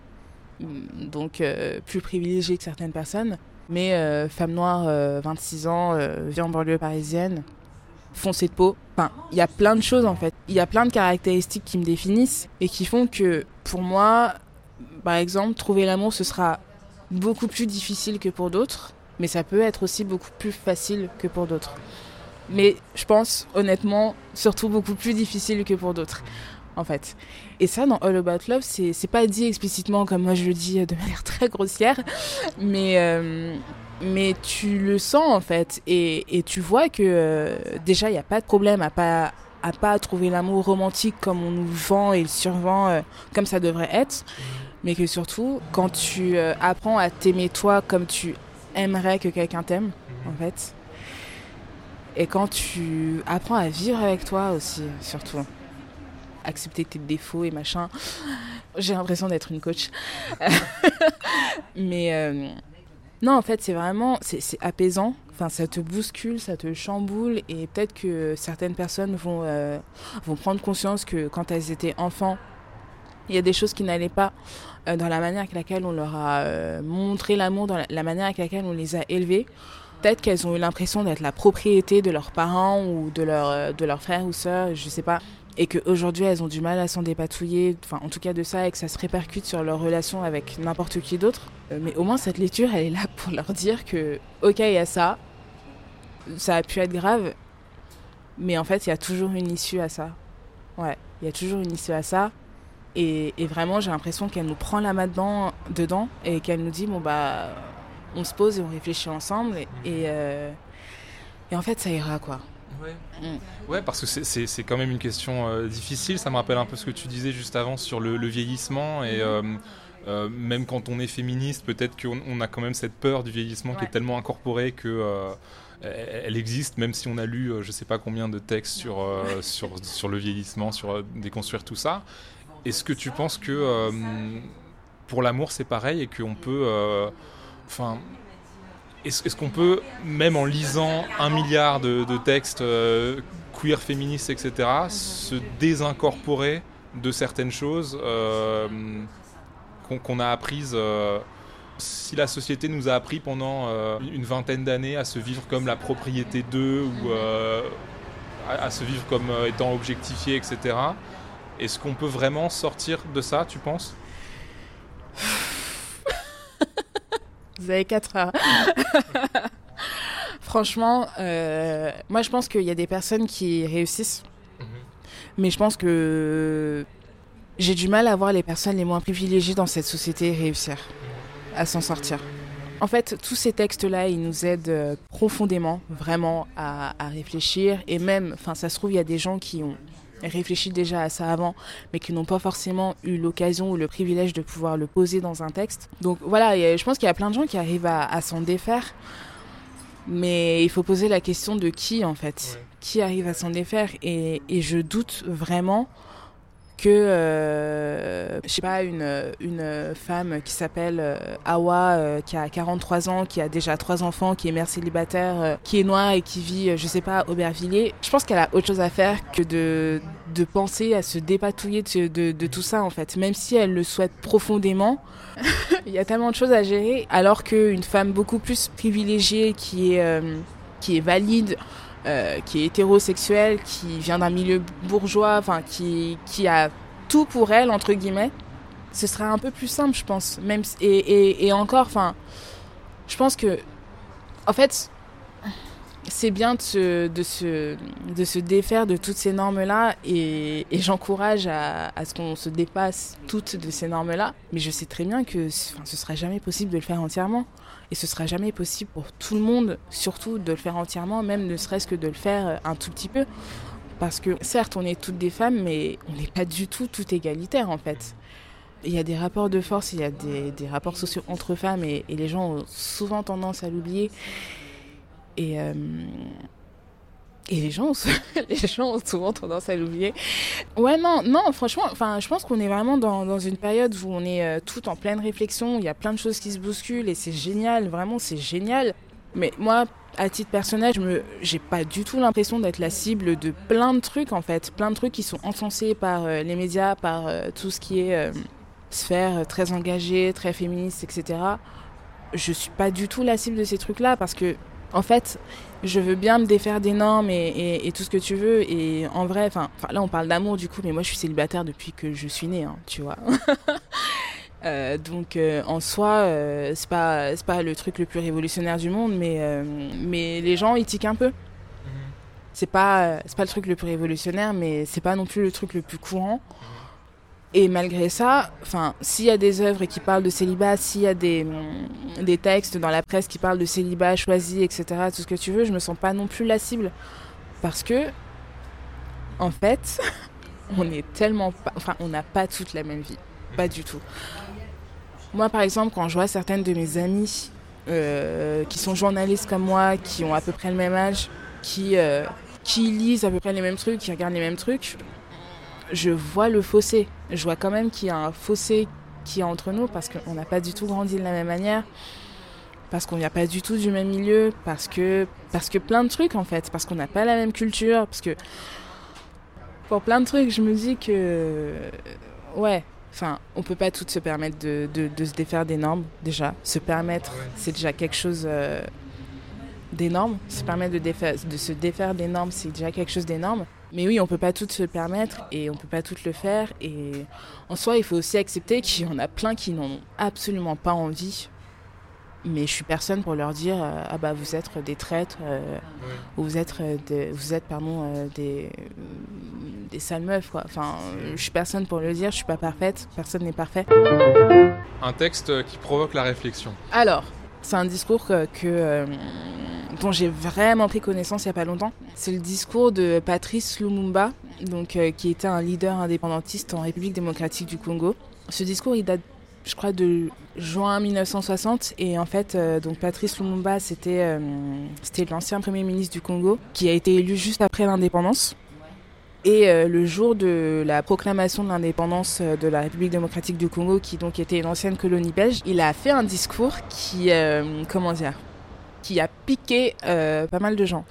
donc plus privilégiée que certaines personnes. Mais femme noire, 26 ans, vit en banlieue parisienne, foncé de peau. Enfin, il y a plein de choses en fait. Il y a plein de caractéristiques qui me définissent et qui font que pour moi, par exemple, trouver l'amour, ce sera beaucoup plus difficile que pour d'autres, mais ça peut être aussi beaucoup plus facile que pour d'autres. Mais je pense honnêtement, surtout beaucoup plus difficile que pour d'autres. En fait. Et ça, dans All About Love, c'est pas dit explicitement comme moi je le dis de manière très grossière, mais, euh, mais tu le sens en fait. Et, et tu vois que euh, déjà il n'y a pas de problème à pas à pas trouver l'amour romantique comme on nous vend et le survend euh, comme ça devrait être. Mais que surtout quand tu euh, apprends à t'aimer toi comme tu aimerais que quelqu'un t'aime en fait. Et quand tu apprends à vivre avec toi aussi surtout accepter tes défauts et machin j'ai l'impression d'être une coach mais non, en fait, c'est vraiment c'est apaisant. Enfin, ça te bouscule, ça te chamboule, et peut-être que certaines personnes vont euh, vont prendre conscience que quand elles étaient enfants, il y a des choses qui n'allaient pas euh, dans la manière avec laquelle on leur a euh, montré l'amour, dans la, manière avec laquelle on les a élevées. Peut-être qu'elles ont eu l'impression d'être la propriété de leurs parents ou de leur de leurs frères ou sœurs, je sais pas et qu'aujourd'hui elles ont du mal à s'en dépatouiller, enfin en tout cas de ça, et que ça se répercute sur leur relation avec n'importe qui d'autre. Euh, mais au moins cette lecture, elle est là pour leur dire que, ok, il y a ça, ça a pu être grave, mais en fait il y a toujours une issue à ça. Ouais, il y a toujours une issue à ça. Et, vraiment, j'ai l'impression qu'elle nous prend la main dedans, et qu'elle nous dit, bon bah, on se pose et on réfléchit ensemble, et, euh, et en fait ça ira quoi. Ouais. Mm. ouais, parce que c'est quand même une question euh, difficile. Ça me rappelle un peu ce que tu disais juste avant sur le, vieillissement. Et euh, euh, même quand on est féministe, peut-être qu'on a quand même cette peur du vieillissement qui est tellement incorporée que. elle existe, même si on a lu je sais pas combien de textes sur, sur, sur le vieillissement, sur déconstruire tout ça. Est-ce que tu penses que pour l'amour c'est pareil et qu'on peut. Enfin, est-ce qu'on peut, même en lisant un milliard de, textes euh, queer, féministes, etc., se désincorporer de certaines choses euh, qu'on a apprises euh, si la société nous a appris pendant une vingtaine d'années à se vivre comme la propriété d'eux ou à, se vivre comme étant objectifié, etc., est-ce qu'on peut vraiment sortir de ça, tu penses? Vous avez 4 heures. Franchement, euh, moi je pense qu'il y a des personnes qui réussissent. Mhm. Mais je pense que j'ai du mal à voir les personnes les moins privilégiées dans cette société réussir à s'en sortir. En fait, tous ces textes-là, ils nous aident euh, profondément, vraiment, à, à réfléchir. Et même, enfin, ça se trouve, il y a des gens qui ont réfléchi déjà à ça avant, mais qui n'ont pas forcément eu l'occasion ou le privilège de pouvoir le poser dans un texte. Donc voilà, je pense qu'il y a plein de gens qui arrivent à, s'en défaire, mais il faut poser la question de qui en fait, qui arrive à s'en défaire, et, et je doute vraiment que, euh, je sais pas, une, une femme qui s'appelle euh, Awa, euh, qui a 43 ans, qui a déjà trois enfants, qui est mère célibataire, euh, qui est noire et qui vit, je sais pas, à Aubervilliers, je pense qu'elle a autre chose à faire que de, de penser à se dépatouiller de, de, de tout ça, en fait. Même si elle le souhaite profondément, il y a tellement de choses à gérer, alors qu'une femme beaucoup plus privilégiée, qui est, qui est valide, euh, qui est hétérosexuelle, qui vient d'un milieu bourgeois, enfin qui, qui a tout pour elle entre guillemets, ce serait un peu plus simple, je pense. Même et, et, encore, enfin, je pense que, en fait, c'est bien de se, de, se, de se défaire de toutes ces normes-là et, j'encourage à, à, ce qu'on se dépasse toutes de ces normes-là. Mais je sais très bien que ce sera jamais possible de le faire entièrement. Et ce sera jamais possible pour tout le monde, surtout de le faire entièrement, même ne serait-ce que de le faire euh, un tout petit peu. Parce que certes, on est toutes des femmes, mais on n'est pas du tout tout égalitaire en fait. Il y a des rapports de force, il y a des, rapports sociaux entre femmes et, et, les gens ont souvent tendance à l'oublier. Et, euh, et les gens, les gens ont souvent tendance à l'oublier. Ouais, non, non, franchement, enfin, je pense qu'on est vraiment dans, dans, une période où on est euh, tout en pleine réflexion. Il y a plein de choses qui se bousculent et c'est génial, vraiment, c'est génial. Mais moi, à titre personnel, je me, j'ai pas du tout l'impression d'être la cible de plein de trucs en fait, plein de trucs qui sont encensés par euh, les médias, par euh, tout ce qui est sphère très engagée, très féministe, etc. Je suis pas du tout la cible de ces trucs-là parce que en fait, je veux bien me défaire des normes et, et, et, tout ce que tu veux. Et en vrai, enfin, là, on parle d'amour du coup, mais moi, je suis célibataire depuis que je suis née, hein, tu vois. euh, donc, euh, en soi, euh, c'est pas, pas le truc le plus révolutionnaire du monde, mais, mais les gens, ils tiquent un peu. Mhm. C'est pas, c'est pas le truc le plus révolutionnaire, mais c'est pas non plus le truc le plus courant. Et malgré ça, s'il y a des œuvres qui parlent de célibat, s'il y a des, des textes dans la presse qui parlent de célibat choisi, etc., tout ce que tu veux, je me sens pas non plus la cible. Parce que, en fait, on est tellement pas. Enfin, on n'a pas toute la même vie. Pas du tout. Moi, par exemple, quand je vois certaines de mes amies euh, qui sont journalistes comme moi, qui ont à peu près le même âge, qui, euh, qui lisent à peu près les mêmes trucs, qui regardent les mêmes trucs, je vois le fossé. Je vois quand même qu'il y a un fossé qui est entre nous parce qu'on n'a pas du tout grandi de la même manière, parce qu'on vient pas du tout du même milieu, parce que, parce que plein de trucs en fait, parce qu'on n'a pas la même culture, parce que pour plein de trucs, je me dis que ouais, enfin, on peut pas tout se permettre de, de, de se défaire des normes déjà. Se permettre, c'est déjà quelque chose euh, d'énorme. Se permettre de, défaire, de se défaire des normes, c'est déjà quelque chose d'énorme. Mais oui, on peut pas tout se permettre et on peut pas tout le faire. Et en soi, il faut aussi accepter qu'il y en a plein qui n'en ont absolument pas envie. Mais je suis personne pour leur dire euh, ah bah vous êtes des traîtres euh, ou vous êtes euh, des, vous êtes pardon euh, des des sales meufs quoi. Enfin, je suis personne pour le dire. Je suis pas parfaite. Personne n'est parfait. Un texte qui provoque la réflexion. Alors, c'est un discours que, euh, dont j'ai vraiment pris connaissance il y a pas longtemps. C'est le discours de Patrice Lumumba, donc euh, qui était un leader indépendantiste en République démocratique du Congo. Ce discours, il date, je crois, de juin 1960, et en fait, euh, donc Patrice Lumumba, c'était c'était l'ancien premier ministre du Congo, qui a été élu juste après l'indépendance. Et euh, le jour de la proclamation de l'indépendance euh, de la République démocratique du Congo, qui donc était une ancienne colonie belge, il a fait un discours qui, euh, comment dire, qui a piqué pas mal de gens.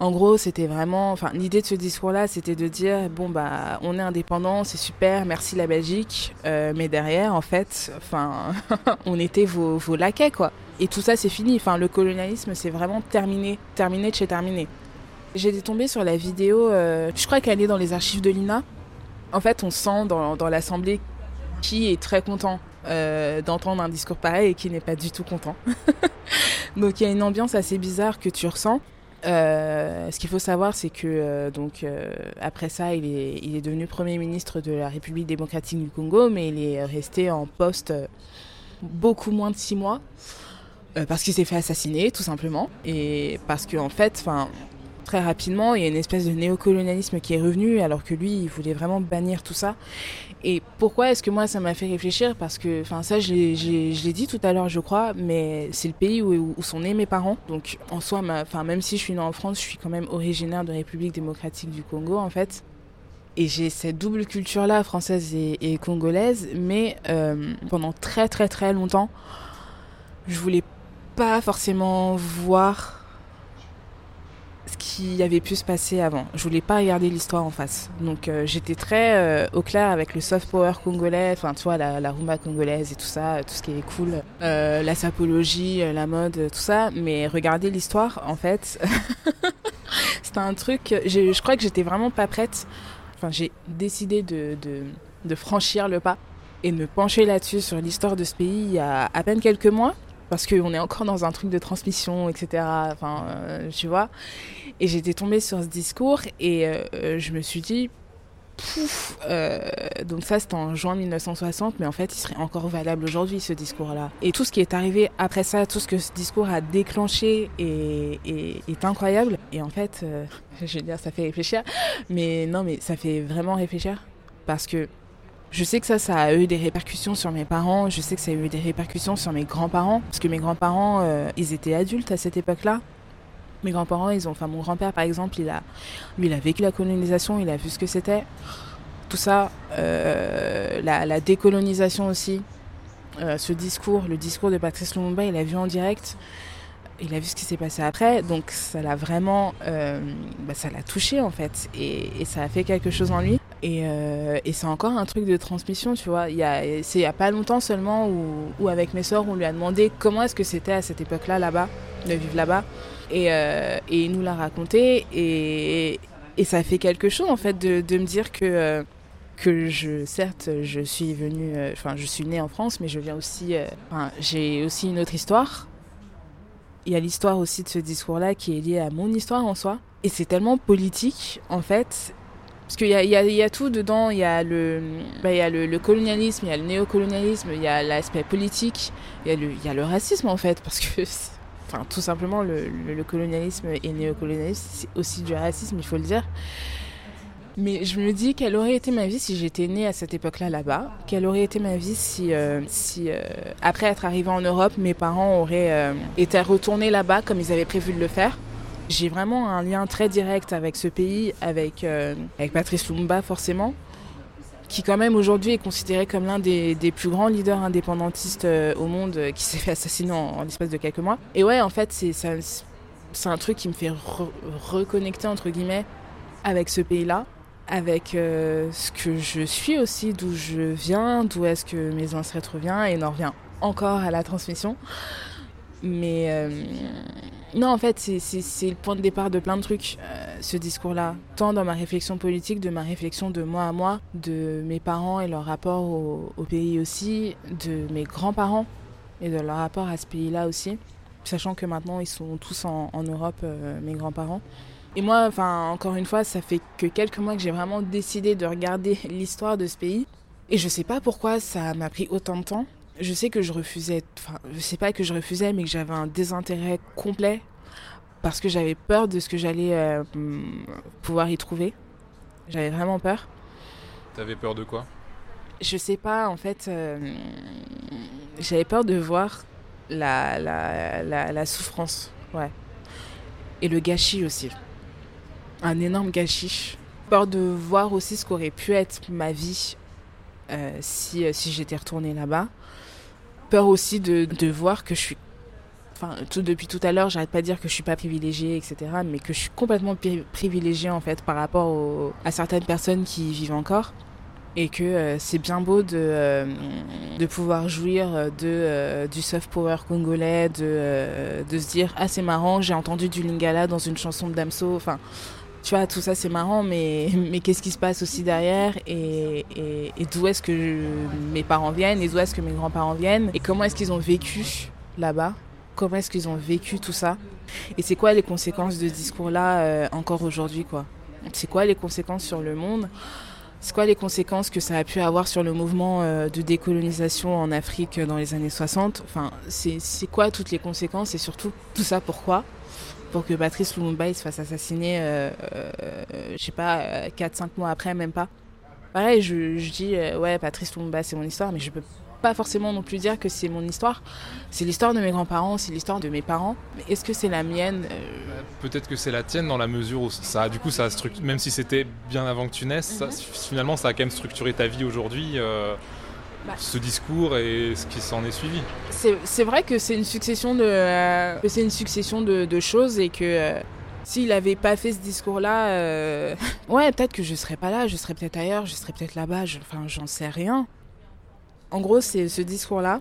En gros, c'était vraiment, enfin, l'idée de ce discours-là, c'était de dire, bon bah, on est indépendant, c'est super, merci la Belgique, mais derrière, en fait, enfin, on était vos, vos laquais, quoi. Et tout ça, c'est fini. Enfin, le colonialisme, c'est vraiment terminé, terminé de chez terminé. J'étais tombée sur la vidéo, euh, je crois qu'elle est dans les archives de l'INA. En fait, on sent dans, l'Assemblée qui est très content euh, d'entendre un discours pareil et qui n'est pas du tout content. donc il y a une ambiance assez bizarre que tu ressens. Euh, ce qu'il faut savoir, c'est que donc après ça, il est, devenu premier ministre de la République démocratique du Congo, mais il est resté en poste beaucoup moins de six mois parce qu'il s'est fait assassiner, tout simplement, et parce qu'en en fait, enfin très rapidement, il y a une espèce de néocolonialisme qui est revenu, alors que lui, il voulait vraiment bannir tout ça. Et pourquoi est-ce que moi, ça m'a fait réfléchir? Parce que, enfin, ça, je l'ai- dit tout à l'heure, je crois, mais c'est le pays où, sont nés mes parents. Donc, en soi, enfin, même si je suis née en France, je suis quand même originaire de République démocratique du Congo, en fait. Et j'ai cette double culture-là, française et, congolaise, mais euh, pendant très très très longtemps, je voulais pas forcément voir qui avait pu se passer avant. Je voulais pas regarder l'histoire en face. Donc euh, j'étais très euh, au clair avec le soft power congolais, enfin tu vois la, la rumba congolaise et tout ça, tout ce qui est cool, euh, la sapologie, la mode, tout ça. Mais regarder l'histoire, en fait, c'était un truc. Je crois que j'étais vraiment pas prête. Enfin j'ai décidé de, de, franchir le pas et de me pencher là-dessus sur l'histoire de ce pays il y a à peine quelques mois. Parce qu'on est encore dans un truc de transmission, etc. Enfin, tu vois. Et j'étais tombée sur ce discours et euh, je me suis dit, pouf, euh, donc ça c'était en juin 1960, mais en fait il serait encore valable aujourd'hui ce discours-là. Et tout ce qui est arrivé après ça, tout ce que ce discours a déclenché est, incroyable. Et en fait, euh, je vais dire, ça fait réfléchir, mais non, mais ça fait vraiment réfléchir parce que je sais que ça, ça a eu des répercussions sur mes parents, je sais que ça a eu des répercussions sur mes grands-parents, parce que mes grands-parents, euh, ils étaient adultes à cette époque-là. Mes grands-parents, ils ont, enfin mon grand-père par exemple, il a, il a vécu la colonisation, il a vu ce que c'était. Tout ça, euh, la, décolonisation aussi, euh, ce discours, le discours de Patrice Lumumba, il a vu en direct. Il a vu ce qui s'est passé après, donc ça l'a vraiment, euh, bah, ça l'a touché en fait, et, ça a fait quelque chose en lui. Et, c'est encore un truc de transmission, tu vois. C'est il y a pas longtemps seulement où, où avec mes sœurs, on lui a demandé comment est-ce que c'était à cette époque-là, là-bas, de vivre là-bas. Et, euh, et il nous l'a raconté, et, ça fait quelque chose en fait de, me dire que euh, que je, certes, je suis venue, euh, enfin, je suis née en France, mais je viens aussi, j'ai aussi une autre histoire. Il y a l'histoire aussi de ce discours-là qui est lié à mon histoire en soi. Et c'est tellement politique, en fait, Parce qu'il y a, y, y a, tout dedans, il y a, le, bah, y a le, colonialisme, il y a le néocolonialisme, il y a l'aspect politique, il y, a le, y a le racisme en fait, parce que, enfin, tout simplement, le, le colonialisme et le néocolonialisme, c'est aussi du racisme, il faut le dire. Mais je me dis quelle aurait été ma vie si j'étais née à cette époque-là là-bas? Quelle aurait été ma vie si, euh, si euh, après être arrivée en Europe, mes parents auraient euh, été retournés là-bas comme ils avaient prévu de le faire? J'ai vraiment un lien très direct avec ce pays, avec, avec Patrice Lumumba forcément, qui quand même aujourd'hui est considéré comme l'un des, plus grands leaders indépendantistes au monde, qui s'est fait assassiner en, l'espace de quelques mois. Et ouais, en fait, c'est un truc qui me fait re reconnecter, entre guillemets, avec ce pays-là avec euh, ce que je suis aussi, d'où je viens, d'où est-ce que mes ancêtres viennent, et on en revient encore à la transmission. Mais euh, non, en fait, c'est le point de départ de plein de trucs, euh, ce discours-là. Tant dans ma réflexion politique, de ma réflexion de moi à moi, de mes parents et leur rapport au, pays aussi, de mes grands-parents et de leur rapport à ce pays-là aussi. Sachant que maintenant, ils sont tous en, en Europe, euh, mes grands-parents. Et moi, enfin, encore une fois, ça fait que quelques mois que j'ai vraiment décidé de regarder l'histoire de ce pays. Et je sais pas pourquoi ça m'a pris autant de temps. Je sais que je refusais, enfin, je sais pas que je refusais, mais que j'avais un désintérêt complet parce que j'avais peur de ce que j'allais euh, pouvoir y trouver. J'avais vraiment peur. T'avais peur de quoi? Je sais pas, en fait, euh, j'avais peur de voir la, la, la, la souffrance, ouais. Et le gâchis aussi un énorme gâchis. Peur de voir aussi ce qu'aurait pu être ma vie euh, si, si j'étais retournée là-bas. Peur aussi de, de voir que je suis enfin tout depuis tout à l'heure j'arrête pas de dire que je suis pas privilégiée etc mais que je suis complètement privilégiée en fait par rapport au, à certaines personnes qui vivent encore. Et que euh, c'est bien beau de, euh, de pouvoir jouir de, euh, du soft power congolais de, de se dire ah c'est marrant j'ai entendu du lingala dans une chanson de Damso enfin tu vois, tout ça c'est marrant, mais, mais qu'est-ce qui se passe aussi derrière et, et, d'où est-ce que mes parents viennent et d'où est-ce que mes grands-parents viennent et comment est-ce qu'ils ont vécu là-bas? Comment est-ce qu'ils ont vécu tout ça? Et c'est quoi les conséquences de ce discours-là euh, encore aujourd'hui quoi? C'est quoi les conséquences sur le monde? C'est quoi les conséquences que ça a pu avoir sur le mouvement euh, de décolonisation en Afrique dans les années 60 Enfin, c'est quoi toutes les conséquences et surtout tout ça pourquoi? Pour que Patrice Lumumba se fasse assassiner, euh, euh, je sais pas, 4-5 mois après, même pas. Pareil, je, je dis, euh, ouais, Patrice Lumumba, c'est mon histoire, mais je peux pas forcément non plus dire que c'est mon histoire. C'est l'histoire de mes grands-parents, c'est l'histoire de mes parents. Est-ce que c'est la mienne Peut-être que c'est la tienne dans la mesure où ça, du coup, ça a même si c'était bien avant que tu naisses, mm -hmm. ça, finalement, ça a quand même structuré ta vie aujourd'hui. Euh bah. ce discours et ce qui s'en est suivi. C'est vrai que c'est une succession de, euh, c'est une succession de, de, choses et que euh, s'il n'avait pas fait ce discours-là, euh, ouais, peut-être que je serais pas là, je serais peut-être ailleurs, je serais peut-être là-bas, enfin, j'en sais rien. En gros, c'est ce discours-là.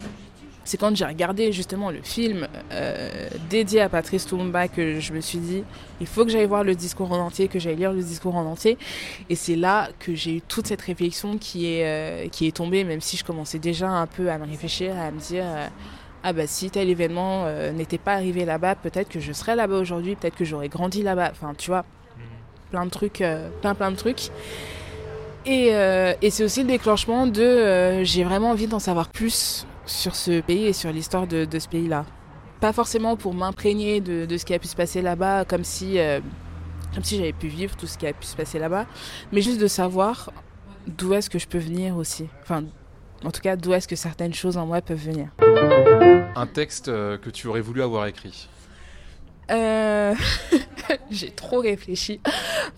C'est quand j'ai regardé justement le film euh, dédié à Patrice Lumumba que je me suis dit, il faut que j'aille voir le discours en entier, que j'aille lire le discours en entier. Et c'est là que j'ai eu toute cette réflexion qui est, euh, qui est tombée, même si je commençais déjà un peu à me réfléchir, à me dire, euh, ah bah si tel événement n'était pas arrivé là-bas, peut-être que je serais là-bas aujourd'hui, peut-être que j'aurais grandi là-bas. Enfin, tu vois, plein de trucs, plein plein de trucs. Et, euh, et c'est aussi le déclenchement de euh, j'ai vraiment envie d'en savoir plus sur ce pays et sur l'histoire de, de, ce pays-là. Pas forcément pour m'imprégner de, de, ce qui a pu se passer là-bas, comme si, euh, comme si j'avais pu vivre tout ce qui a pu se passer là-bas, mais juste de savoir d'où est-ce que je peux venir aussi. Enfin, en tout cas, d'où est-ce que certaines choses en moi peuvent venir. Un texte euh, que tu aurais voulu avoir écrit euh... j'ai trop réfléchi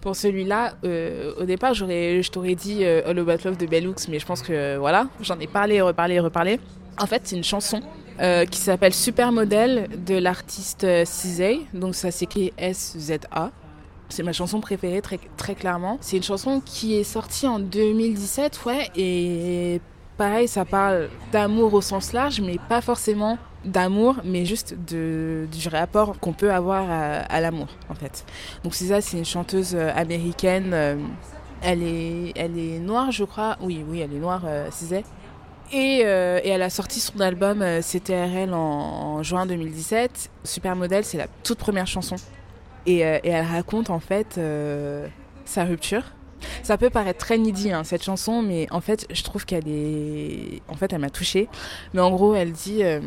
pour celui-là. Euh, au départ, j'aurais, je t'aurais dit euh, All About Love de Bellux, mais je pense que voilà, j'en ai parlé, reparlé, reparlé. En fait, c'est une chanson euh, qui s'appelle Supermodel de l'artiste Cizay. Donc ça s'écrit S-Z-A. C'est ma chanson préférée, très, très clairement. C'est une chanson qui est sortie en 2017, ouais, et pareil, ça parle d'amour au sens large, mais pas forcément d'amour, mais juste du rapport qu'on peut avoir à, l'amour, en fait. Donc c'est c'est une chanteuse américaine. Euh, elle est, elle est noire, je crois. Oui, oui, elle est noire, euh, Cizay. Et, euh, et, elle a sorti son album euh, CTRL en, juin 2017. Supermodel, c'est la toute première chanson. Et, euh, elle raconte en fait sa rupture. ça peut paraître très needy hein, cette chanson, mais en fait, je trouve qu'elle est. En fait, elle m'a touchée. Mais en gros, elle dit. Euh,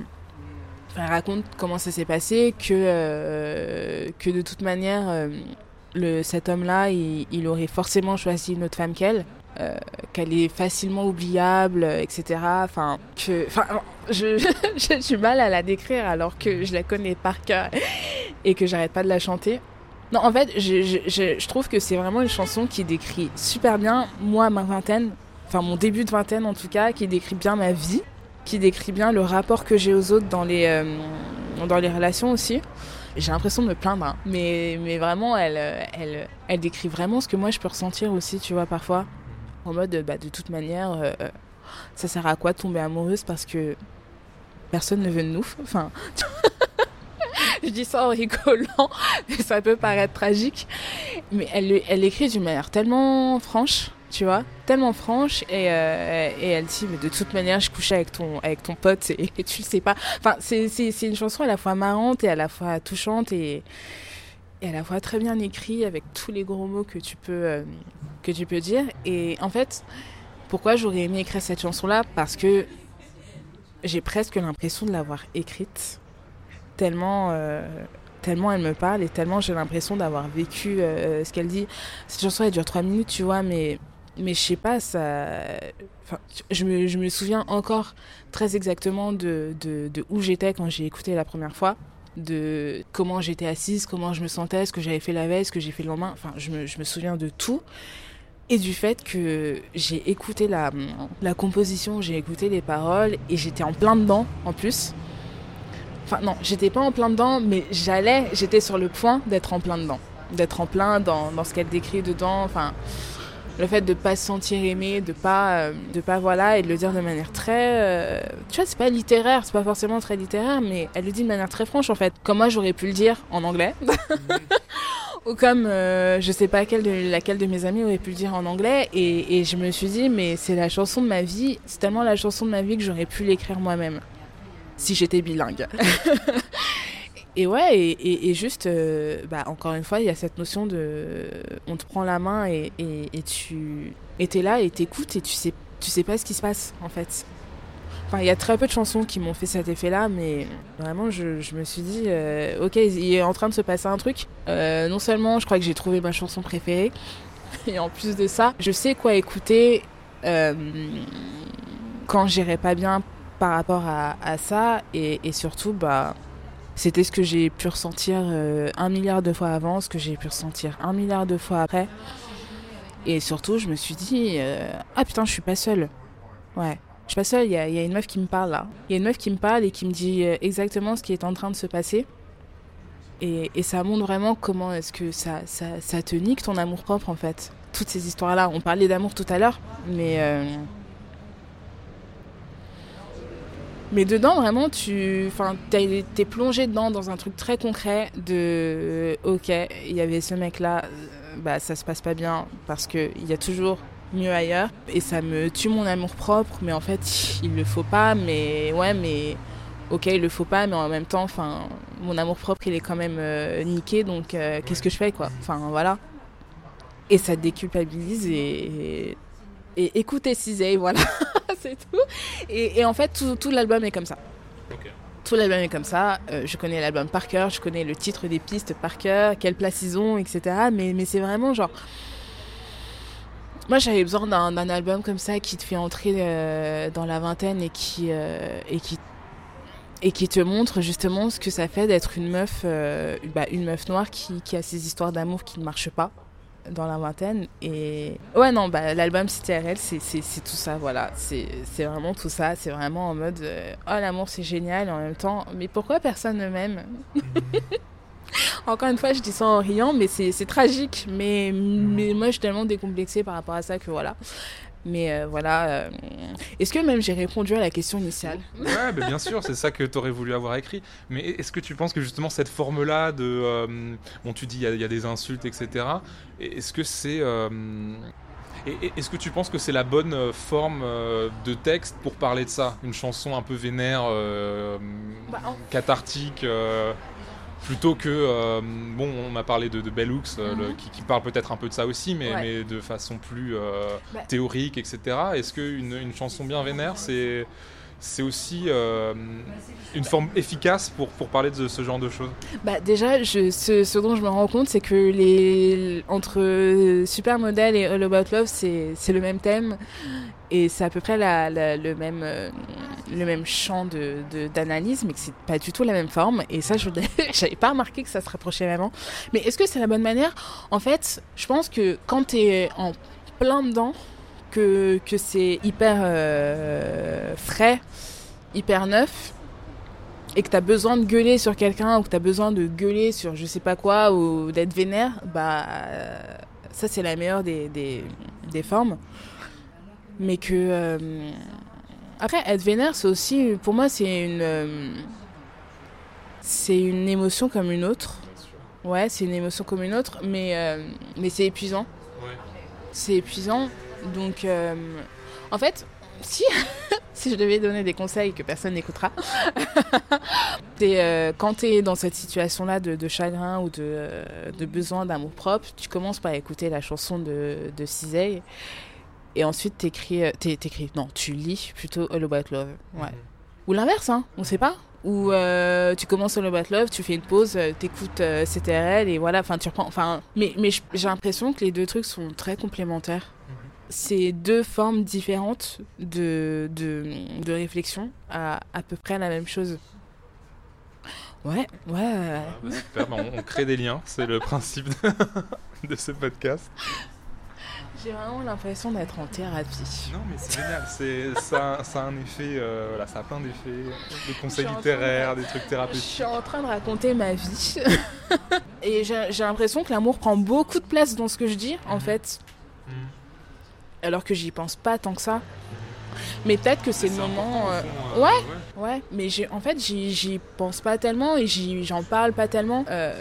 elle raconte comment ça s'est passé, que, euh, que de toute manière, euh, cet homme-là, il, aurait forcément choisi une autre femme qu'elle. Qu'elle est facilement oubliable, etc. Enfin, que, j'ai du mal à la décrire alors que je la connais par cœur et que j'arrête pas de la chanter. Non, en fait, je, je, je trouve que c'est vraiment une chanson qui décrit super bien, moi, ma vingtaine, enfin mon début de vingtaine en tout cas, qui décrit bien ma vie, qui décrit bien le rapport que j'ai aux autres dans les, euh, dans les relations aussi. J'ai l'impression de me plaindre, hein. mais, mais vraiment, elle, elle, elle décrit vraiment ce que moi je peux ressentir aussi, tu vois, parfois. En mode, bah, de toute manière, euh, ça sert à quoi tomber amoureuse parce que personne ne veut de nous? Enfin. je dis ça en rigolant, mais ça peut paraître tragique. Mais elle, elle écrit d'une manière tellement franche, tu vois, tellement franche, et, euh, et elle dit, mais de toute manière, je couchais avec ton, avec ton pote, et, tu le sais pas. Enfin, c'est une chanson à la fois marrante et à la fois touchante, et, et à la fois très bien écrite, avec tous les gros mots que tu peux, euh, que tu peux dire. Et en fait, pourquoi j'aurais aimé écrire cette chanson-là? Parce que j'ai presque l'impression de l'avoir écrite tellement, euh, tellement elle me parle et tellement j'ai l'impression d'avoir vécu euh, ce qu'elle dit. Cette chanson, elle dure trois minutes, tu vois, mais, mais je sais pas, ça. Enfin, je, me, je me souviens encore très exactement de, de, de où j'étais quand j'ai écouté la première fois de comment j'étais assise, comment je me sentais, ce que j'avais fait la veille, ce que j'ai fait le lendemain. Enfin, je me, je me souviens de tout. Et du fait que j'ai écouté la, la composition, j'ai écouté les paroles et j'étais en plein dedans en plus. Enfin, non, j'étais pas en plein dedans, mais j'allais, j'étais sur le point d'être en plein dedans. D'être en plein dans, dans ce qu'elle décrit dedans. Enfin, le fait de pas se sentir aimé, de pas, euh, de pas, voilà, et de le dire de manière très. Euh, tu vois, c'est pas littéraire, c'est pas forcément très littéraire, mais elle le dit de manière très franche, en fait. Comme moi, j'aurais pu le dire en anglais. Ou comme euh, je sais pas laquelle de mes amis aurait pu le dire en anglais et, je me suis dit mais c'est la chanson de ma vie, c'est tellement la chanson de ma vie que j'aurais pu l'écrire moi-même si j'étais bilingue. et ouais, et, juste, euh, bah, encore une fois, il y a cette notion de. On te prend la main et, et, tu. Et t'es là et t'écoutes et tu sais, tu sais pas ce qui se passe, en fait. Il y a très peu de chansons qui m'ont fait cet effet-là, mais vraiment, je, me suis dit, euh, ok, il est en train de se passer un truc. Euh, non seulement, je crois que j'ai trouvé ma chanson préférée, et en plus de ça, je sais quoi écouter quand j'irai pas bien par rapport à, ça et, surtout bah c'était ce que j'ai pu ressentir euh, un milliard de fois avant, ce que j'ai pu ressentir un milliard de fois après. Et surtout, je me suis dit, euh, ah putain, je suis pas seule. Ouais, je suis pas seule, il y, a, une meuf qui me parle là. Il y a une meuf qui me parle et qui me dit euh, exactement ce qui est en train de se passer. Et, ça montre vraiment comment est-ce que ça, te nique ton amour propre en fait. Toutes ces histoires-là. On parlait d'amour tout à l'heure, mais Mais dedans, vraiment, tu es plongé dedans dans un truc très concret de ok, il y avait ce mec-là, euh, bah, ça se passe pas bien parce qu'il y a toujours mieux ailleurs. Et ça me tue mon amour propre, mais en fait, il le faut pas, mais ouais, mais ok, il le faut pas, mais en même temps, enfin, mon amour propre, il est quand même euh, niqué, donc euh, qu'est-ce que je fais, quoi? Enfin, voilà. Et ça déculpabilise et, et, écoutez Cisey, voilà. c'est tout. Et, en fait, tout, l'album est comme ça. Tout l'album est comme ça. Euh, je connais l'album par cœur, je connais le titre des pistes par cœur, quelle place ils ont, etc. Mais, mais c'est vraiment genre. Moi, j'avais besoin d'un album comme ça qui te fait entrer euh, dans la vingtaine et qui, euh, et qui et qui te montre justement ce que ça fait d'être une meuf, bah, une meuf noire qui, qui a ses histoires d'amour qui ne marchent pas dans la vingtaine. Et ouais, non, bah, l'album CTRL, c'est tout ça, voilà. C'est vraiment tout ça. C'est vraiment en mode euh, oh, l'amour c'est génial, en même temps, mais pourquoi personne ne m'aime? Encore une fois, je dis ça en riant, mais c'est tragique. Mais, mais moi, je suis tellement décomplexée par rapport à ça que voilà. Mais euh, voilà. Euh, est-ce que même j'ai répondu à la question initiale? Ouais, bien sûr, c'est ça que tu aurais voulu avoir écrit. Mais est-ce que tu penses que justement cette forme-là de. Euh, bon, tu dis il y, a des insultes, etc. Est-ce que c'est. Est-ce que tu penses que c'est la bonne forme de texte pour parler de ça? Une chanson un peu vénère, bah, cathartique plutôt que bon on a parlé de, de Bellux mhm. qui, parle peut-être un peu de ça aussi mais, mais de façon plus bah. théorique etc est-ce qu'une une chanson bien vénère c'est c'est aussi euh, une forme efficace pour, pour parler de ce genre de choses bah Déjà, ce, dont je me rends compte, c'est que les, entre Supermodel et All About Love, c'est le même thème et c'est à peu près la, le, même, euh, le même champ d'analyse, de, mais que c'est pas du tout la même forme. Et ça, je n'avais pas remarqué que ça se rapprochait vraiment. Mais est-ce que c'est la bonne manière? En fait, je pense que quand tu es en plein dedans, que, que c'est hyper euh, frais, hyper neuf, et que tu as besoin de gueuler sur quelqu'un ou que tu as besoin de gueuler sur je sais pas quoi ou d'être vénère, bah ça c'est la meilleure des, des, des, formes. Mais que. Euh, après, être vénère, c'est aussi. Pour moi, c'est une. Euh, c'est une émotion comme une autre. Ouais, c'est une émotion comme une autre, mais, mais c'est épuisant. C'est épuisant. Donc, euh, en fait, si, si je devais donner des conseils que personne n'écoutera, c'est euh, quand tu es dans cette situation-là de, chagrin ou de, euh, de besoin d'amour propre, tu commences par écouter la chanson de, de Cisey et ensuite t'écris, t'écris, non, tu lis plutôt All About Love. Ouais. Mhm. Ou l'inverse, hein, on sait pas. Ou tu commences All About Love, tu fais une pause, t'écoutes CTRL et voilà, enfin tu reprends. Enfin, mais, mais j'ai l'impression que les deux trucs sont très complémentaires c'est deux formes différentes de, de, réflexion à à peu près la même chose. Ouais, ouais. Ah, super, bah, on, crée des liens, c'est le principe de, ce podcast. J'ai vraiment l'impression d'être en thérapie. Non, mais c'est génial. ça, ça, a un effet, euh, voilà, ça a plein d'effets, de conseils littéraires, des trucs thérapeutiques. Je suis en train de raconter ma vie. Et j'ai l'impression que l'amour prend beaucoup de place dans ce que je dis, en mhm. fait. Mhm alors que j'y pense pas tant que ça. Mais peut-être que c'est le moment. Euh, euh, ouais, ouais, Mais en fait, j'y pense pas tellement et j'en parle pas tellement. Euh,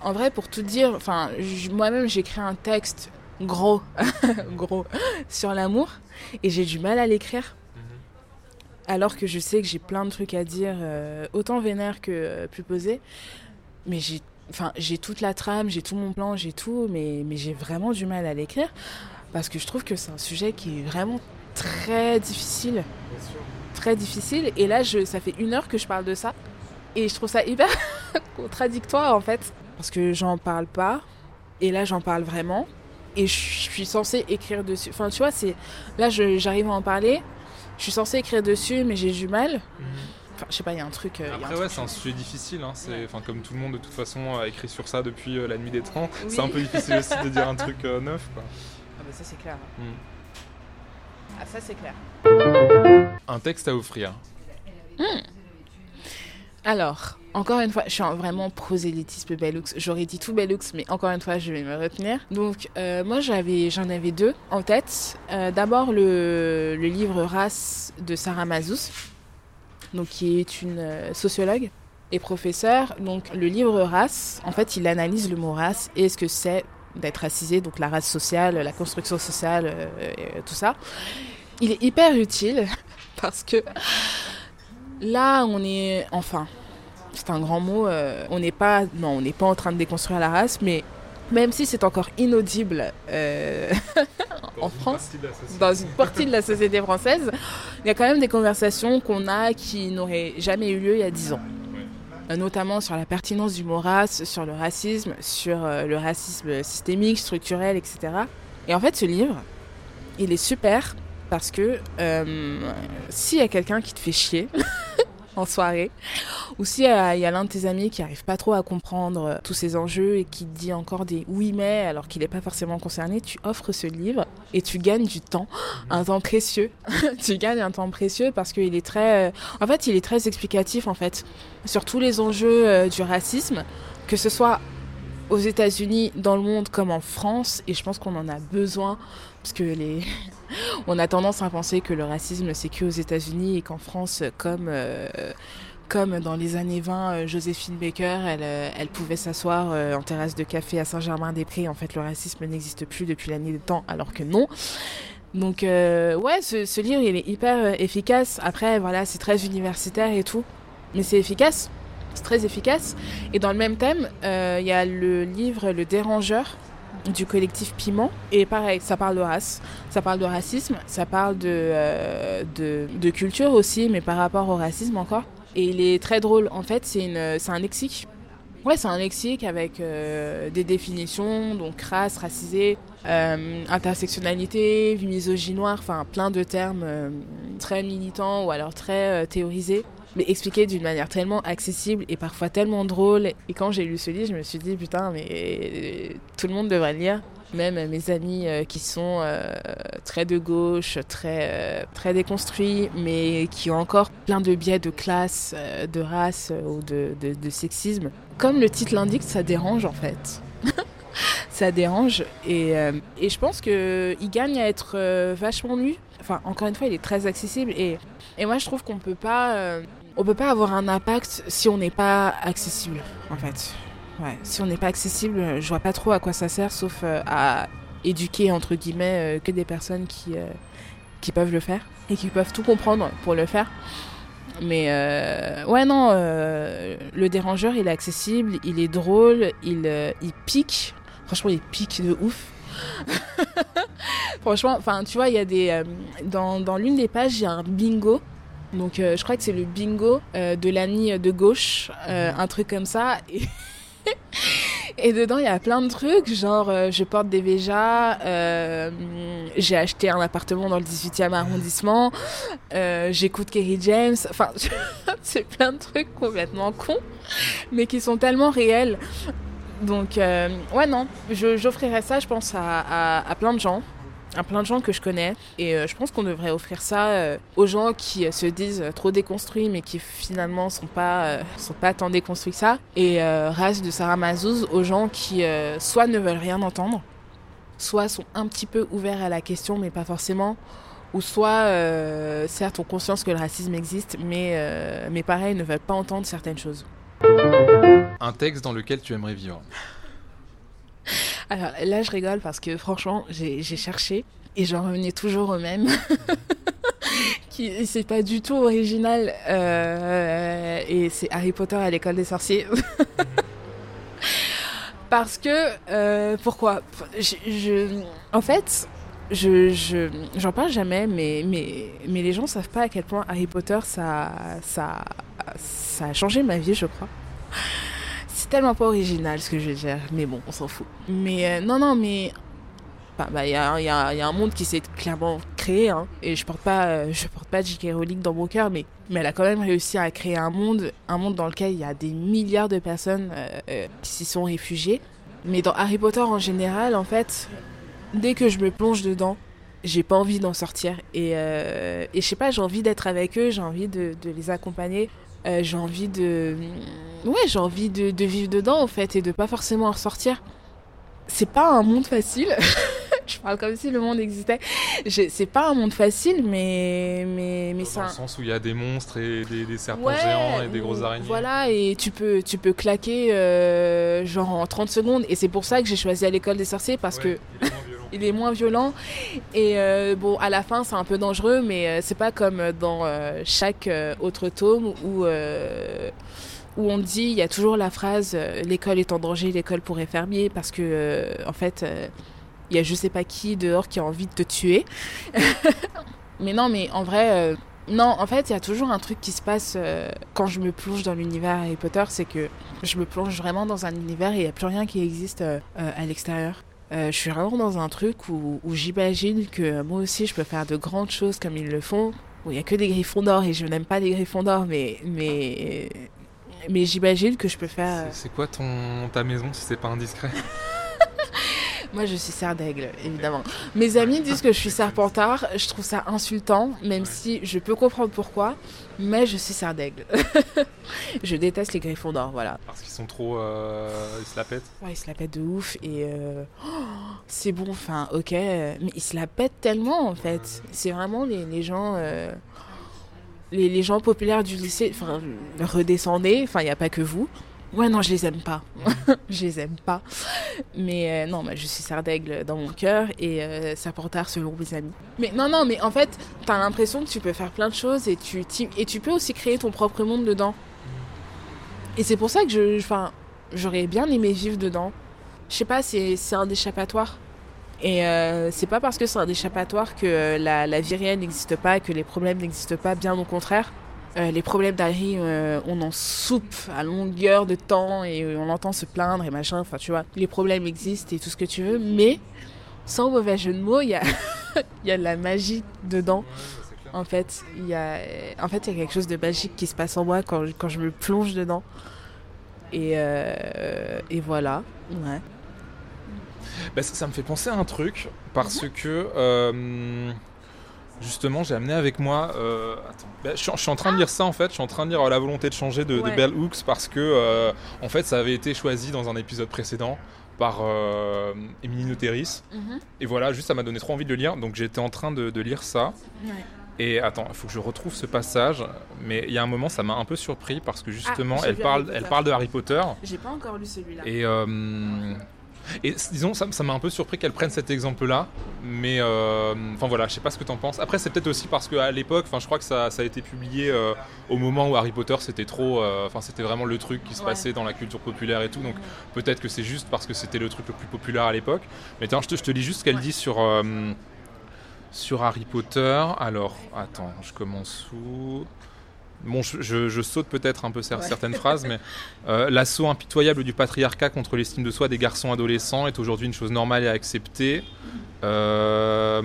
en vrai, pour tout dire, enfin, moi-même, j'ai écrit un texte gros, gros, sur l'amour et j'ai du mal à l'écrire. Mhm. Alors que je sais que j'ai plein de trucs à dire, autant vénère que plus posé. Mais j'ai, enfin, j'ai toute la trame, j'ai tout mon plan, j'ai tout, mais, mais j'ai vraiment du mal à l'écrire parce que je trouve que c'est un sujet qui est vraiment très difficile. Très difficile. Et là, je, ça fait une heure que je parle de ça. Et je trouve ça hyper contradictoire en fait. Parce que j'en parle pas. Et là, j'en parle vraiment. Et je suis censée écrire dessus. Enfin, tu vois, c'est là, j'arrive à en parler. Je suis censée écrire dessus, mais j'ai du mal. Mhm. Enfin, je sais pas, il y a un truc. Euh, Après, ouais, c'est un sujet difficile. Hein. Enfin, comme tout le monde, de toute façon, a écrit sur ça depuis euh, la nuit des temps. C'est un peu difficile aussi de dire un truc euh, neuf. Quoi ça c'est clair. Hmm. Ah, ça c'est clair. Un texte à offrir. Hmm. Alors, encore une fois, je suis vraiment prosélytisme Bellux. J'aurais dit tout Bellux, mais encore une fois, je vais me retenir. Donc, euh, moi, j'avais, j'en avais deux en tête. Euh, d'abord, le, le, livre Race de Sarah Mazous, donc qui est une euh, sociologue et professeure. Donc, le livre Race, en fait, il analyse le mot race et ce que c'est d'être racisé, donc la race sociale, la construction sociale, euh, tout ça. Il est hyper utile parce que là, on est, enfin, c'est un grand mot, euh, on n'est pas, non, on n'est pas en train de déconstruire la race, mais même si c'est encore inaudible euh, en France, dans une partie de la société française, il y a quand même des conversations qu'on a qui n'auraient jamais eu lieu il y a dix ans. Euh, notamment sur la pertinence du mot race, sur le racisme, sur euh, le racisme systémique, structurel, etc. Et en fait, ce livre, il est super parce que euh, s'il y a quelqu'un qui te fait chier, en soirée, ou si euh, il y a l'un de tes amis qui arrive pas trop à comprendre euh, tous ces enjeux et qui dit encore des oui mais alors qu'il n'est pas forcément concerné, tu offres ce livre et tu gagnes du temps, un temps précieux. tu gagnes un temps précieux parce qu'il est très, euh, en fait, il est très explicatif en fait sur tous les enjeux du racisme, que ce soit aux États-Unis, dans le monde comme en France, et je pense qu'on en a besoin parce que les on a tendance à penser que le racisme c'est que aux États-Unis et qu'en France comme euh, comme dans les années 20, euh, Joséphine Baker, elle, euh, pouvait s'asseoir en terrasse de café à Saint-Germain-des-Prés. En fait, le racisme n'existe plus depuis l'année des temps, alors que non. Donc, ouais, ce, ce, livre, il est hyper efficace. Après, voilà, c'est très universitaire et tout. Mais c'est efficace C'est très efficace. Et dans le même thème, il y a le livre Le Dérangeur du collectif Piment. Et pareil, ça parle de race, ça parle de racisme, ça parle de, de, de, culture aussi, mais par rapport au racisme encore. Et il est très drôle. En fait, c'est un lexique. Ouais, c'est un lexique avec euh, des définitions, donc race, racisé, euh, intersectionnalité, misogynoire, enfin plein de termes euh, très militants ou alors très théorisés, mais expliqués d'une manière tellement accessible et parfois tellement drôle. Et quand j'ai lu ce livre, je me suis dit, putain, mais tout le monde devrait le lire même mes amis euh, qui sont euh, très de gauche, très, euh, très déconstruits, mais qui ont encore plein de biais de classe, de race ou de, de, sexisme. Comme le titre l'indique, ça dérange en fait. ça dérange et, et je pense qu'il gagne à être vachement lu. Enfin, encore une fois, il est très accessible et, et moi je trouve qu'on peut pas... on peut pas avoir un impact si on n'est pas accessible, en fait. Si on n'est pas accessible, je vois pas trop à quoi ça sert, sauf euh, à éduquer entre guillemets euh, que des personnes qui euh, qui peuvent le faire et qui peuvent tout comprendre pour le faire. Mais ouais non, le dérangeur il est accessible, il est drôle, il il pique. Franchement, il pique de ouf. Franchement, enfin tu vois, il y a des dans dans l'une des pages il y a un bingo. Donc je crois que c'est le bingo de l'année de gauche, un truc comme ça. Et dedans, il y a plein de trucs, genre euh, je porte des Véjas, euh, j'ai acheté un appartement dans le 18e arrondissement, euh, j'écoute Kerry James, enfin, c'est plein de trucs complètement cons, mais qui sont tellement réels. Donc, ouais, non, j'offrirais ça, je pense, à plein de gens à plein de gens que je connais. Et euh, je pense qu'on devrait offrir ça euh, aux gens qui euh, se disent trop déconstruits, mais qui finalement sont pas, sont pas tant déconstruits que ça. Et Race de Sarah Mazouz aux gens qui soit ne veulent rien entendre, soit sont un petit peu ouverts à la question, mais pas forcément. Ou soit, certes, ont conscience que le racisme existe, mais, mais pareil, ne veulent pas entendre certaines choses. Un texte dans lequel tu aimerais vivre alors là, je rigole parce que franchement, j'ai cherché et j'en revenais toujours au même. c'est pas du tout original euh, et c'est Harry Potter à l'école des sorciers. parce que euh, pourquoi? Je, en fait je j'en parle jamais mais mais mais les gens savent pas à quel point Harry Potter ça ça ça a changé ma vie je crois c'est tellement pas original ce que je vais dire, mais bon, on s'en fout. Mais euh, non, non, mais bah, il y, a, y, a, y, a, un monde qui s'est clairement créé, hein, et je porte pas, euh, je porte pas J.K. Rowling dans mon cœur, mais, mais elle a quand même réussi à créer un monde, un monde dans lequel il y a des milliards de personnes euh, qui s'y sont réfugiées. Mais dans Harry Potter en général, en fait, dès que je me plonge dedans, j'ai pas envie d'en sortir. Et, et je sais pas, j'ai envie d'être avec eux, j'ai envie de, les accompagner. Euh, j'ai envie de ouais j'ai envie de, de, vivre dedans en fait et de pas forcément en ressortir. C'est pas un monde facile. Je parle comme si le monde existait. C'est pas un monde facile mais mais mais dans le sens où il y a des monstres et des, des serpents géants et des grosses araignées. voilà et tu peux tu peux claquer euh, genre en 30 secondes. Et c'est pour ça que j'ai choisi à l'école des sorciers parce que il est moins violent. Et euh, bon, à la fin, c'est un peu dangereux, mais euh, c'est pas comme dans euh, chaque autre tome où, où on dit, il y a toujours la phrase l'école est en danger, l'école pourrait fermer, parce que, en fait, il y a je sais pas qui dehors qui a envie de te tuer. mais non, mais en vrai. non, en fait, il y a toujours un truc qui se passe quand je me plonge dans l'univers Harry Potter, c'est que je me plonge vraiment dans un univers et il n'y a plus rien qui existe à l'extérieur. Euh, je suis vraiment dans un truc où, j'imagine que moi aussi je peux faire de grandes choses comme ils le font. Où il n'y a que des griffons d'or et je n'aime pas les griffons d'or, mais, mais, mais j'imagine que je peux faire. C'est quoi ton, ta maison si c'est pas indiscret? Moi, je suis serre d'aigle, évidemment. Mes amis disent que je suis serpentard. Je trouve ça insultant, même si je peux comprendre pourquoi. Mais je suis serre d'aigle. je déteste les griffons d'or, voilà. Parce qu'ils sont trop. Euh, ils se la pètent Ouais, ils se la pètent de ouf. Et. Euh, c'est bon, enfin, ok. Mais ils se la pètent tellement, en fait. C'est vraiment les, les gens. Euh, les, les, gens populaires du lycée, enfin, redescendez, enfin, il n'y a pas que vous. Ouais, non, je les aime pas. je les aime pas. Mais euh, non, bah, je suis sardaigle dans mon cœur et euh, serpentard selon mes amis. Mais non, non, mais en fait, t'as l'impression que tu peux faire plein de choses et tu, et tu peux aussi créer ton propre monde dedans. Et c'est pour ça que je, enfin, j'aurais bien aimé vivre dedans. Je sais pas, c'est un échappatoire. Et euh, c'est pas parce que c'est un échappatoire que euh, la, la, vie réelle n'existe pas, que les problèmes n'existent pas, bien au contraire. Euh, les problèmes d'Harry, euh, on en soupe à longueur de temps et on entend se plaindre et machin. Enfin, tu vois, les problèmes existent et tout ce que tu veux, mais sans mauvais jeu de mots, il y a, y a de la magie dedans. En fait, il y a, en fait, il y a quelque chose de magique qui se passe en moi quand, quand je me plonge dedans. Et, euh, et voilà. Ouais. Bah, ça, ça, me fait penser à un truc parce mmh. que euh, justement j'ai amené avec moi. Euh, attends, bah, je, je, suis en train de lire ça en fait. Je suis en train de lire La volonté de changer de, ouais. de Bell Hooks parce que euh, en fait ça avait été choisi dans un épisode précédent par euh, Émilie Noteris. Mmh. Et voilà, juste ça m'a donné trop envie de le lire. Donc j'étais en train de, de lire ça. Ouais. Et attends, il faut que je retrouve ce passage. Mais il y a un moment, ça m'a un peu surpris parce que justement, ah, elle, parle, elle parle de Harry Potter. J'ai pas encore lu celui-là. Et, euh, et disons, ça m'a un peu surpris qu'elle prenne cet exemple-là. Mais euh, enfin voilà, je sais pas ce que t'en penses. Après, c'est peut-être aussi parce qu'à l'époque, enfin, je crois que ça, ça, a été publié euh, au moment où Harry Potter c'était trop, euh, enfin, c'était vraiment le truc qui se ouais. passait dans la culture populaire et tout. Donc peut-être que c'est juste parce que c'était le truc le plus populaire à l'époque. Mais tiens, je te, je te lis juste ce qu'elle ouais. dit sur sur Harry Potter. Alors, attends, je commence où Bon, je, saute peut-être un peu ouais. certaines phrases, mais euh, l'assaut impitoyable du patriarcat contre l'estime de soi des garçons adolescents est aujourd'hui une chose normale et acceptée. Euh,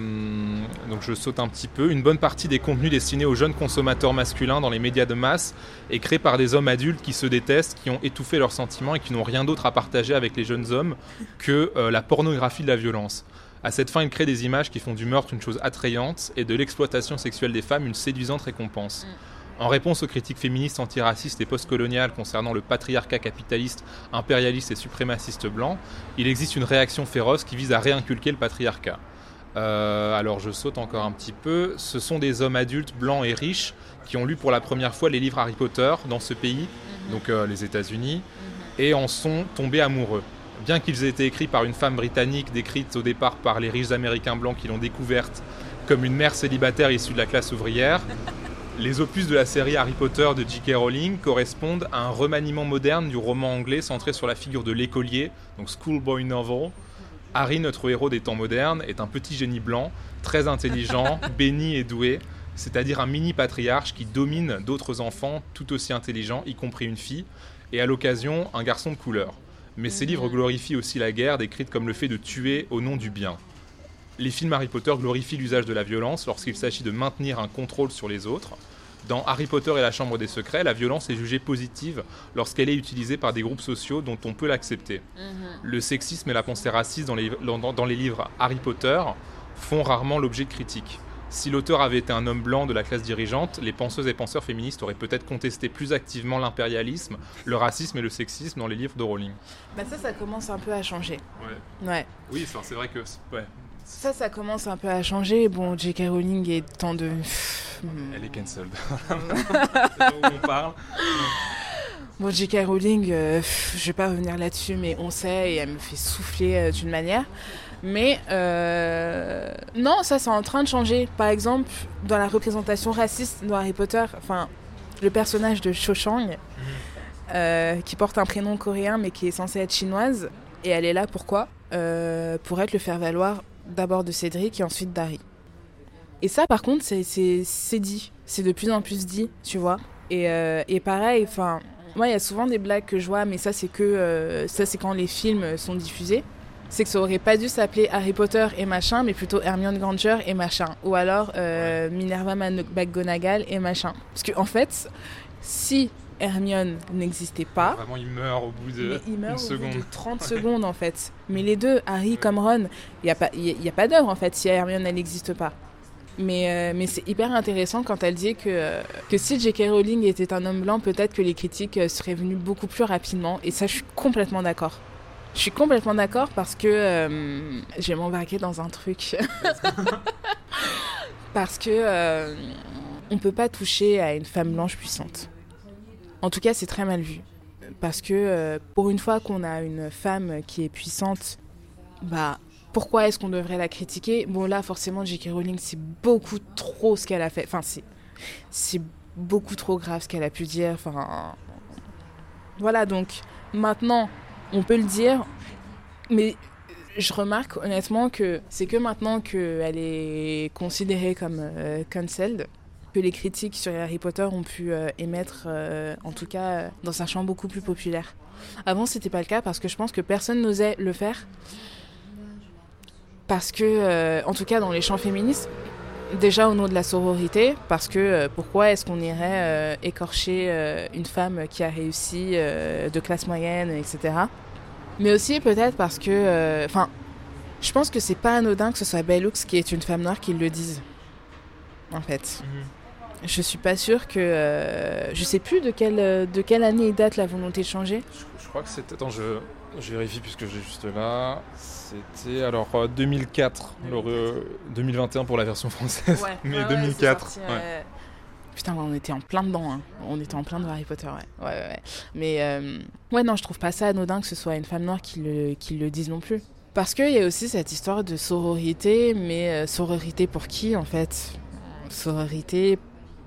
donc je saute un petit peu. Une bonne partie des contenus destinés aux jeunes consommateurs masculins dans les médias de masse est créée par des hommes adultes qui se détestent, qui ont étouffé leurs sentiments et qui n'ont rien d'autre à partager avec les jeunes hommes que euh, la pornographie de la violence. À cette fin, il crée des images qui font du meurtre une chose attrayante et de l'exploitation sexuelle des femmes une séduisante récompense. Mm. En réponse aux critiques féministes antiracistes et postcoloniales concernant le patriarcat capitaliste, impérialiste et suprémaciste blanc, il existe une réaction féroce qui vise à réinculquer le patriarcat. Euh, alors je saute encore un petit peu. Ce sont des hommes adultes blancs et riches qui ont lu pour la première fois les livres Harry Potter dans ce pays, -hmm. donc euh, les États-Unis, -hmm. et en sont tombés amoureux. Bien qu'ils aient été écrits par une femme britannique décrite au départ par les riches américains blancs qui l'ont découverte comme une mère célibataire issue de la classe ouvrière, les opus de la série Harry Potter de J.K. Rowling correspondent à un remaniement moderne du roman anglais centré sur la figure de l'écolier, donc schoolboy novel. Harry, notre héros des temps modernes, est un petit génie blanc, très intelligent, béni et doué, c'est-à-dire un mini patriarche qui domine d'autres enfants tout aussi intelligents, y compris une fille, et à l'occasion un garçon de couleur. Mais ces livres glorifient aussi la guerre, décrite comme le fait de tuer au nom du bien. Les films Harry Potter glorifient l'usage de la violence lorsqu'il s'agit de maintenir un contrôle sur les autres. Dans Harry Potter et la Chambre des Secrets, la violence est jugée positive lorsqu'elle est utilisée par des groupes sociaux dont on peut l'accepter. Mm -hmm. Le sexisme et la pensée raciste dans les, dans, dans les livres Harry Potter font rarement l'objet de critiques. Si l'auteur avait été un homme blanc de la classe dirigeante, les penseuses et penseurs féministes auraient peut-être contesté plus activement l'impérialisme, le racisme et le sexisme dans les livres de Rowling. Bah ça, ça commence un peu à changer. Ouais. ouais. Oui, c'est vrai que... Ouais. Ça, ça commence un peu à changer. Bon, J.K. Rowling est temps de... Elle est cancelled. on parle. Bon, J.K. Rowling, euh, je vais pas revenir là-dessus, mais on sait et elle me fait souffler euh, d'une manière. Mais euh, non, ça c'est en train de changer. Par exemple, dans la représentation raciste dans Harry Potter, enfin, le personnage de Cho Chang, mmh. euh, qui porte un prénom coréen mais qui est censée être chinoise, et elle est là pourquoi? Pour être le faire-valoir d'abord de Cédric et ensuite d'Harry. Et ça, par contre, c'est dit. C'est de plus en plus dit, tu vois. Et, euh, et pareil, enfin, moi, il y a souvent des blagues que je vois, mais ça, c'est que euh, ça, c'est quand les films sont diffusés. C'est que ça aurait pas dû s'appeler Harry Potter et machin, mais plutôt Hermione Granger et machin. Ou alors euh, Minerva McGonagall et machin. Parce qu'en en fait, si Hermione n'existait pas. Vraiment, il meurt au bout de il meurt une au seconde. Bout de 30 secondes en fait. Mais les deux, Harry comme Ron, il n'y a pas, y a pas d'œuvre en fait si Hermione elle n'existe pas. Mais, euh, mais c'est hyper intéressant quand elle dit que, euh, que si J.K. Rowling était un homme blanc, peut-être que les critiques euh, seraient venues beaucoup plus rapidement. Et ça, je suis complètement d'accord. Je suis complètement d'accord parce que euh, je vais m'embarquer dans un truc. parce que on peut pas toucher à une femme blanche puissante. En tout cas, c'est très mal vu. Parce que euh, pour une fois qu'on a une femme qui est puissante, bah pourquoi est-ce qu'on devrait la critiquer? Bon là, forcément, J.K. Rowling, c'est beaucoup trop ce qu'elle a fait. Enfin, c'est c'est beaucoup trop grave ce qu'elle a pu dire. Enfin, Voilà, donc maintenant, on peut le dire, mais je remarque honnêtement que c'est que maintenant qu'elle est considérée comme euh, cancelled que les critiques sur Harry Potter ont pu euh, émettre, euh, en tout cas dans un champ beaucoup plus populaire. Avant, c'était pas le cas parce que je pense que personne n'osait le faire. Parce que, en tout cas, dans les champs féministes, déjà au nom de la sororité, parce que pourquoi est-ce qu'on irait écorcher une femme qui a réussi de classe moyenne, etc. Mais aussi peut-être parce que. Euh, enfin, je pense que c'est pas anodin que ce soit Bellux qui est une femme noire qui le dise. En fait. Mhm. Je suis pas sûre que. Euh, je sais plus de quelle, de quelle année date la volonté de changer. Je, crois que c'était. Attends, je, je, vérifie puisque j'ai juste là. C'était alors 2004, euh, 2021 pour la version française, ouais. mais 2004. Putain, on était en plein dedans. Hein. On était en plein de Harry Potter, ouais. ouais, ouais, Mais euh, ouais, non, je trouve pas ça anodin que ce soit une femme noire qui le, qui le dise non plus. Parce qu'il y a aussi cette histoire de sororité, mais euh, sororité pour qui en fait? Sororité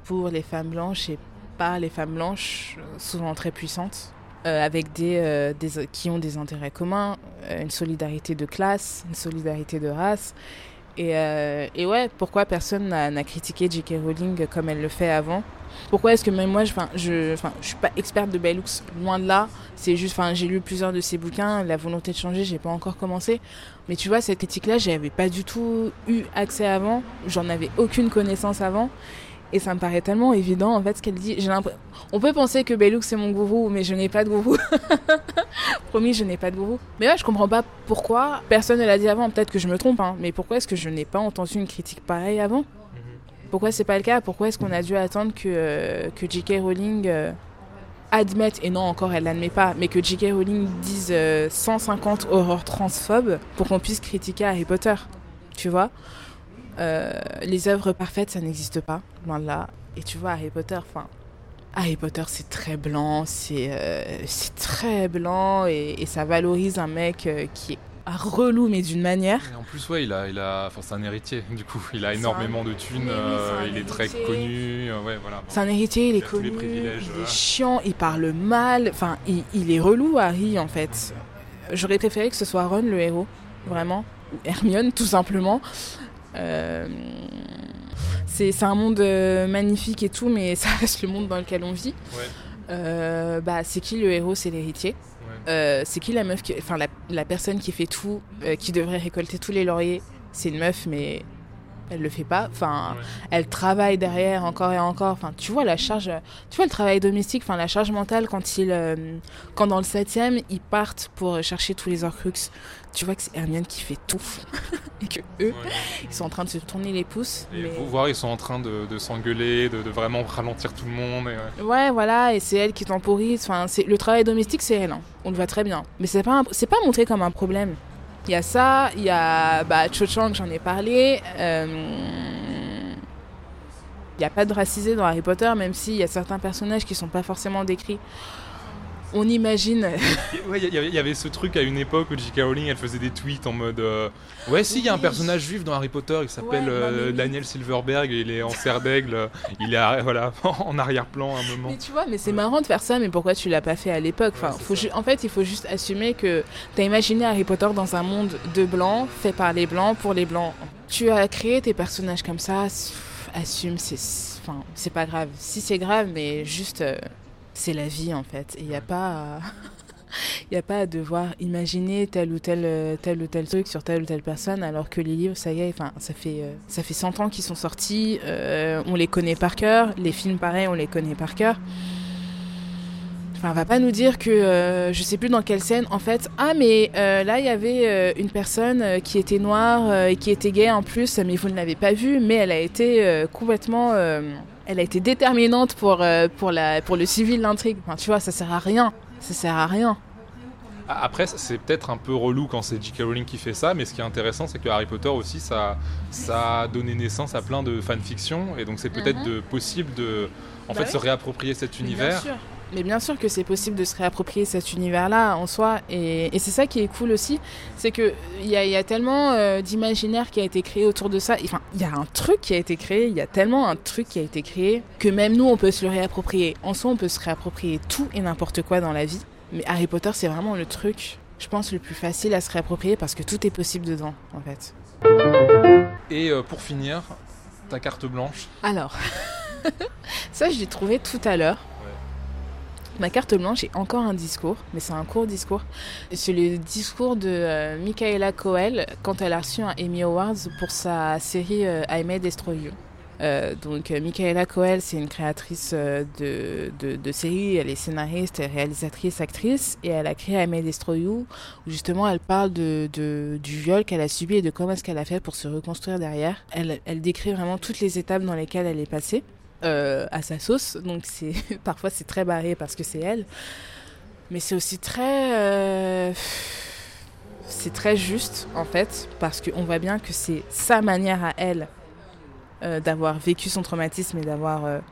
pour les femmes blanches et pas les femmes blanches, souvent très puissantes, euh, avec des, des, qui ont des intérêts communs, une solidarité de classe, une solidarité de race euh, et, ouais, pourquoi personne n'a critiqué J.K. Rowling comme elle le fait avant? Pourquoi est-ce que même moi, je, je, je suis pas experte de Bellux, loin de là. C'est juste, enfin, j'ai lu plusieurs de ses bouquins, la volonté de changer, j'ai pas encore commencé. Mais tu vois, cette critique-là, j'avais pas du tout eu accès avant, j'en avais aucune connaissance avant. Et ça me paraît tellement évident en fait ce qu'elle dit. On peut penser que Bellouk c'est mon gourou, mais je n'ai pas de gourou. Promis, je n'ai pas de gourou. Mais là, je comprends pas pourquoi personne ne l'a dit avant. Peut-être que je me trompe, hein, mais pourquoi est-ce que je n'ai pas entendu une critique pareille avant? Mhm. Pourquoi c'est pas le cas? Pourquoi est-ce qu'on a dû attendre que, euh, que J.K. Rowling euh, admette, et non encore elle l'admet pas, mais que J.K. Rowling dise 150 euh, horreurs transphobes pour qu'on puisse critiquer Harry Potter? Tu vois? Euh, les œuvres parfaites, ça n'existe pas, loin de là. Et tu vois, Harry Potter, enfin, Harry Potter, c'est très blanc, c'est euh, très blanc et, ça valorise un mec euh, qui est relou, mais d'une manière. Et en plus, ouais, il a, il a, enfin, c'est un héritier, du coup, il a énormément de thunes, il est très connu, ouais, voilà. C'est un héritier, il, est connu, il est chiant, il parle mal, enfin, il, il est relou, Harry, en fait. J'aurais préféré que ce soit Ron le héros, vraiment, ou Hermione, tout simplement. Euh, c'est un monde euh, magnifique et tout, mais ça reste le monde dans lequel on vit. Euh, bah, c'est qui le héros? C'est l'héritier. c'est qui la meuf qui, enfin la, la, personne qui fait tout, qui devrait récolter tous les lauriers? C'est une meuf, mais elle le fait pas. Enfin, elle travaille derrière encore et encore. Enfin, tu vois la charge, tu vois le travail domestique, enfin la charge mentale quand il, quand dans le septième ils partent pour chercher tous les Horcruxes tu vois que c'est Hermione qui fait tout. Et que eux ils sont en train de se tourner les pouces et vous voir ils sont en train de, s'engueuler de, vraiment ralentir tout le monde ouais. voilà et c'est elle qui temporise enfin c'est le travail domestique c'est elle hein. on le voit très bien. Mais c'est pas c'est pas montré comme un problème. Il y a ça il y a bah Cho Chang j'en ai parlé euh, il n'y a pas de racisé dans Harry Potter, même s'il y a certains personnages qui sont pas forcément décrits on imagine. Il y, avait ce truc à une époque où J.K. Rowling elle faisait des tweets en mode euh, Ouais, si, il y a un personnage juif dans Harry Potter qui s'appelle euh, Daniel Silverberg, il est en serre d'aigle, il est voilà, en arrière-plan à un moment. Mais tu vois, mais c'est marrant de faire ça, mais pourquoi tu l'as pas fait à l'époque? Enfin, En fait, il faut juste assumer que tu as imaginé Harry Potter dans un monde de blancs, fait par les blancs, pour les blancs. Tu as créé tes personnages comme ça, assume, c'est enfin, pas grave. Si c'est grave, mais juste. Euh, c'est la vie en fait. Il n'y a pas. Il n'y a pas à devoir imaginer tel ou tel, euh, tel ou tel truc sur telle ou telle personne, alors que les livres, ça y est, enfin, ça fait, euh, ça fait 100 ans qu'ils sont sortis, euh, on les connaît par cœur, les films pareil, on les connaît par cœur. Enfin, on va pas nous dire que, je sais plus dans quelle scène, en fait, ah mais là il y avait une personne qui était noire et qui était gay en plus, mais vous ne l'avez pas vue, mais elle a été complètement elle a été déterminante pour, euh, pour, la, pour le civil l'intrigue. Enfin, tu vois, ça sert à rien. Ça sert à rien. Après, c'est peut-être un peu relou quand c'est J.K. Rowling qui fait ça, mais ce qui est intéressant, c'est que Harry Potter aussi, ça, ça a donné naissance à plein de fanfictions, et donc c'est peut-être mhm. possible de, en bah fait, se réapproprier cet univers Mais bien sûr que c'est possible de se réapproprier cet univers-là en soi. Et, c'est ça qui est cool aussi. C'est qu'il y a, y a tellement euh, d'imaginaire qui a été créé autour de ça. Enfin, il y a un truc qui a été créé. Il y a tellement un truc qui a été créé que même nous, on peut se le réapproprier. En soi, on peut se réapproprier tout et n'importe quoi dans la vie. Mais Harry Potter, c'est vraiment le truc, je pense, le plus facile à se réapproprier parce que tout est possible dedans, en fait. Et euh, pour finir, ta carte blanche Alors, ça, je l'ai trouvé tout à l'heure. Ma carte blanche est encore un discours, mais c'est un court discours. C'est le discours de euh, Michaela Coel quand elle a reçu un Emmy Awards pour sa série euh, I May Destroy You. Euh, donc Michaela Coel, c'est une créatrice de, de, séries, elle est scénariste, réalisatrice, actrice, et elle a créé I May Destroy You, où justement elle parle de, du viol qu'elle a subi et de comment est-ce qu'elle a fait pour se reconstruire derrière. Elle décrit vraiment toutes les étapes dans lesquelles elle est passée. Euh, à sa sauce. Donc c'est parfois c'est très barré parce que c'est elle, mais c'est aussi très euh, c'est très juste en fait parce qu'on voit bien que c'est sa manière à elle euh, d'avoir vécu son traumatisme et d'avoir